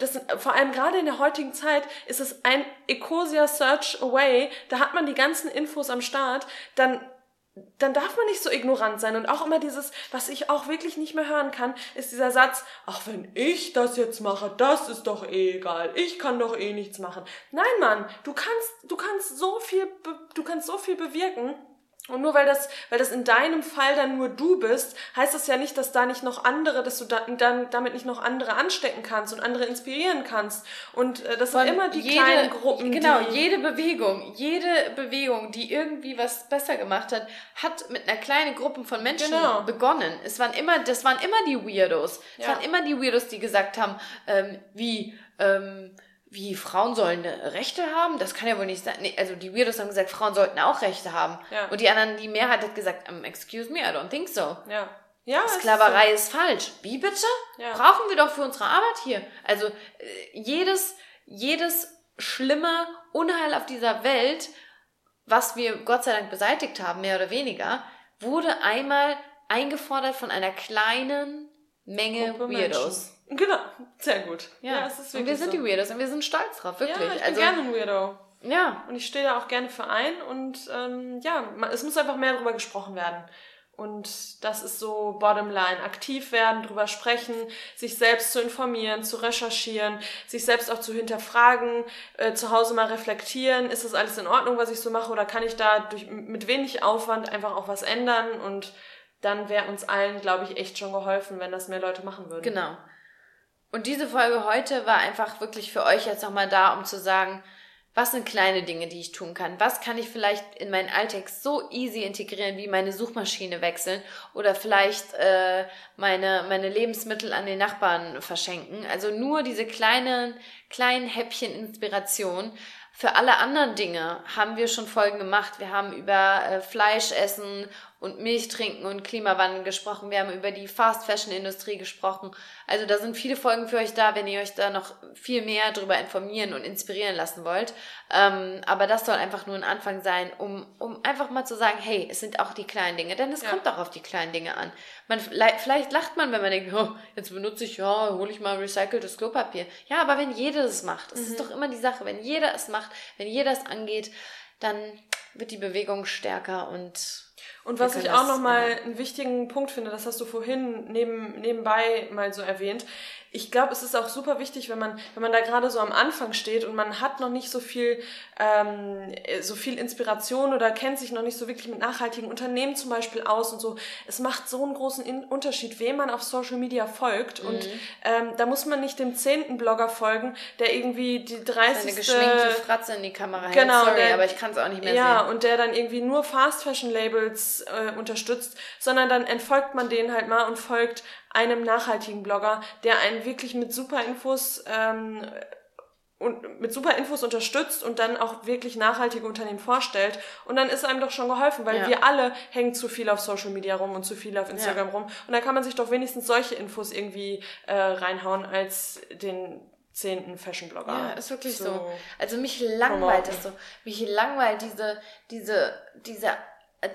das sind, vor allem gerade in der heutigen Zeit ist es ein Ecosia Search Away, da hat man die ganzen Infos am Start, dann dann darf man nicht so ignorant sein. Und auch immer dieses, was ich auch wirklich nicht mehr hören kann, ist dieser Satz, ach, wenn ich das jetzt mache, das ist doch eh egal. Ich kann doch eh nichts machen. Nein, Mann, du kannst, du kannst so viel, du kannst so viel bewirken. Und nur weil das, weil das in deinem Fall dann nur du bist, heißt das ja nicht, dass da nicht noch andere, dass du da, dann damit nicht noch andere anstecken kannst und andere inspirieren kannst. Und äh, das Von sind immer die jede, kleinen Gruppen. Genau, jede Bewegung, jede Bewegung, die irgendwie was besser gemacht hat, hat mit einer kleinen Gruppe von Menschen genau. begonnen. Es waren immer, das waren immer die Weirdos. Es waren immer die Weirdos, die gesagt haben, ähm, wie, ähm, wie Frauen sollen Rechte haben? Das kann ja wohl nicht sein. Nee, also die Weirdos haben gesagt, Frauen sollten auch Rechte haben. Ja. Und die anderen, die Mehrheit hat gesagt, um, excuse me, I don't think so. Ja. Ja, Sklaverei ist, so. ist, falsch. Wie bitte? Ja. Brauchen wir doch für unsere Arbeit hier. Also äh, jedes, jedes schlimme Unheil auf dieser Welt, was wir Gott sei Dank beseitigt haben, mehr oder weniger, wurde einmal eingefordert von einer kleinen Menge Gruppe Weirdos. Menschen. Genau, sehr gut. Ja, ja es ist wirklich und wir sind so. die Weirdos und wir sind stolz drauf, wirklich. Ja, ich bin also, gerne ein Weirdo. Ja. Und ich stehe da auch gerne für ein und ähm, ja, es muss einfach mehr darüber gesprochen werden. Und das ist so Bottomline. Aktiv werden, drüber sprechen, sich selbst zu informieren, zu recherchieren, sich selbst auch zu hinterfragen, äh, zu Hause mal reflektieren. Ist das alles in Ordnung, was ich so mache? Oder kann ich da durch, mit wenig Aufwand einfach auch was ändern? Und dann wäre uns allen, glaube ich, echt schon geholfen, wenn das mehr Leute machen würden. Genau. Und diese Folge heute war einfach wirklich für euch jetzt nochmal da, um zu sagen, was sind kleine Dinge, die ich tun kann? Was kann ich vielleicht in meinen Alltag so easy integrieren, wie meine Suchmaschine wechseln oder vielleicht äh, meine, meine Lebensmittel an den Nachbarn verschenken? Also nur diese kleinen, kleinen Häppchen Inspiration Für alle anderen Dinge haben wir schon Folgen gemacht. Wir haben über äh, Fleisch essen und Milch trinken und Klimawandel gesprochen. Wir haben über die Fast Fashion Industrie gesprochen. Also da sind viele Folgen für euch da, wenn ihr euch da noch viel mehr darüber informieren und inspirieren lassen wollt. Ähm, aber das soll einfach nur ein Anfang sein, um, um einfach mal zu sagen, hey, es sind auch die kleinen Dinge, denn es ja. kommt auch auf die kleinen Dinge an. Man, vielleicht lacht man, wenn man denkt, oh, jetzt benutze ich, ja, hole ich mal recyceltes Klopapier. Ja, aber wenn jeder das macht, es mhm. ist doch immer die Sache, wenn jeder es macht, wenn jeder es angeht, dann wird die Bewegung stärker und und was ich auch nochmal einen wichtigen Punkt finde, das hast du vorhin neben, nebenbei mal so erwähnt, ich glaube, es ist auch super wichtig, wenn man, wenn man da gerade so am Anfang steht und man hat noch nicht so viel, ähm, so viel Inspiration oder kennt sich noch nicht so wirklich mit nachhaltigen Unternehmen zum Beispiel aus und so. Es macht so einen großen Unterschied, wem man auf Social Media folgt. Mhm. Und ähm, da muss man nicht dem zehnten Blogger folgen, der irgendwie die 30. Seine geschminkte Fratze in die Kamera hält. Genau, Sorry, der, aber ich kann es auch nicht mehr ja, sehen. Ja, und der dann irgendwie nur Fast Fashion Labels äh, unterstützt, sondern dann entfolgt man denen halt mal und folgt einem nachhaltigen Blogger, der einen wirklich mit super Infos ähm, und mit super Infos unterstützt und dann auch wirklich nachhaltige Unternehmen vorstellt. Und dann ist einem doch schon geholfen, weil ja. wir alle hängen zu viel auf Social Media rum und zu viel auf Instagram ja. rum. Und dann kann man sich doch wenigstens solche Infos irgendwie äh, reinhauen als den zehnten Fashion-Blogger. Ja, ist wirklich so. so. Also mich langweilt es so. Mich langweilt diese, diese, diese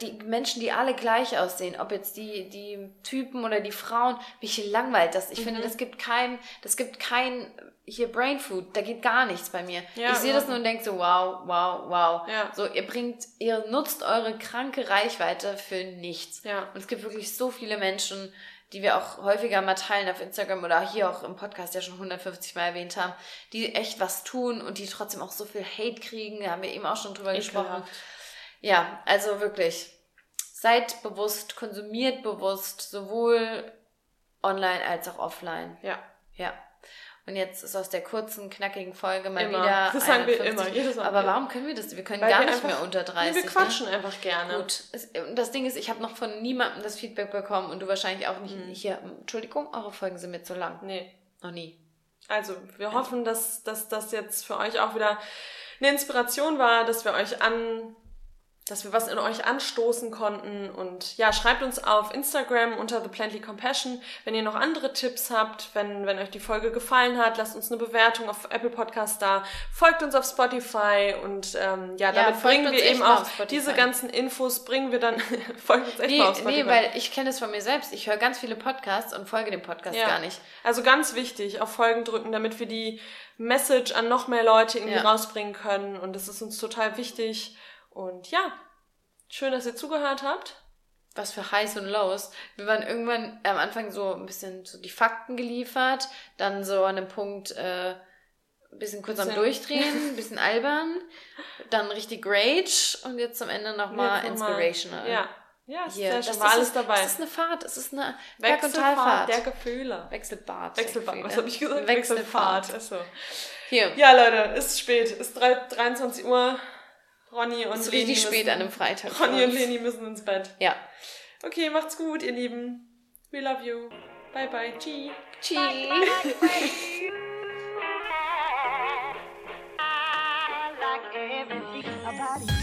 die Menschen, die alle gleich aussehen, ob jetzt die, die Typen oder die Frauen, mich langweilt das. Ich mhm. finde, das gibt kein, das gibt kein, hier Brain Food, da geht gar nichts bei mir. Ja, ich sehe das nur und denke so, wow, wow, wow. Ja. So, ihr bringt, ihr nutzt eure kranke Reichweite für nichts. Ja. Und es gibt wirklich so viele Menschen, die wir auch häufiger mal teilen auf Instagram oder hier auch im Podcast ja schon 150 Mal erwähnt haben, die echt was tun und die trotzdem auch so viel Hate kriegen. Da haben wir eben auch schon drüber Ekelhaft. gesprochen. Ja, also wirklich. Seid bewusst, konsumiert bewusst, sowohl online als auch offline. Ja. Ja. Und jetzt ist aus der kurzen, knackigen Folge mal immer. wieder. Das sagen wir immer, jedes Mal. Aber warum können wir das? Wir können Weil gar wir nicht einfach, mehr unter 30. Nee, wir quatschen ne? einfach gerne. Gut. Das Ding ist, ich habe noch von niemandem das Feedback bekommen und du wahrscheinlich auch nicht. Mhm. Hier, Entschuldigung, eure Folgen sind mir zu lang. Nee. Noch nie. Also, wir hoffen, dass, dass das jetzt für euch auch wieder eine Inspiration war, dass wir euch an dass wir was in euch anstoßen konnten. Und ja, schreibt uns auf Instagram unter The Plantly Compassion, wenn ihr noch andere Tipps habt, wenn, wenn euch die Folge gefallen hat, lasst uns eine Bewertung auf Apple Podcast da, folgt uns auf Spotify und ähm, ja, damit ja, bringen wir eben auch diese ganzen Infos, bringen wir dann, folgt uns echt nee, mal auf Spotify. Nee, weil ich kenne es von mir selbst. Ich höre ganz viele Podcasts und folge dem Podcast ja. gar nicht. Also ganz wichtig, auf Folgen drücken, damit wir die Message an noch mehr Leute irgendwie ja. rausbringen können. Und das ist uns total wichtig. Und ja, schön, dass ihr zugehört habt. Was für Highs und Lows. Wir waren irgendwann am Anfang so ein bisschen so die Fakten geliefert, dann so an einem Punkt äh, ein bisschen kurz bisschen. am Durchdrehen, ein bisschen albern, dann richtig Rage und jetzt zum Ende nochmal inspirational. Ja. Ja, es Hier, ist ja schon mal alles dabei. Es ist eine Fahrt, es ist eine Berg- und Talfahrt. der Gefühle. Wechselbad. Wechselbad, was habe ich gesagt? Wechselfahrt. Wechselfahrt. Achso. Hier. Ja, Leute, ist spät. Ist 23 Uhr. Ronny und ist Leni. richtig spät an einem Freitag. Ronny und Leni müssen ins Bett. Ja. Okay, macht's gut, ihr Lieben. We love you. Bye bye. Chi. Chi. like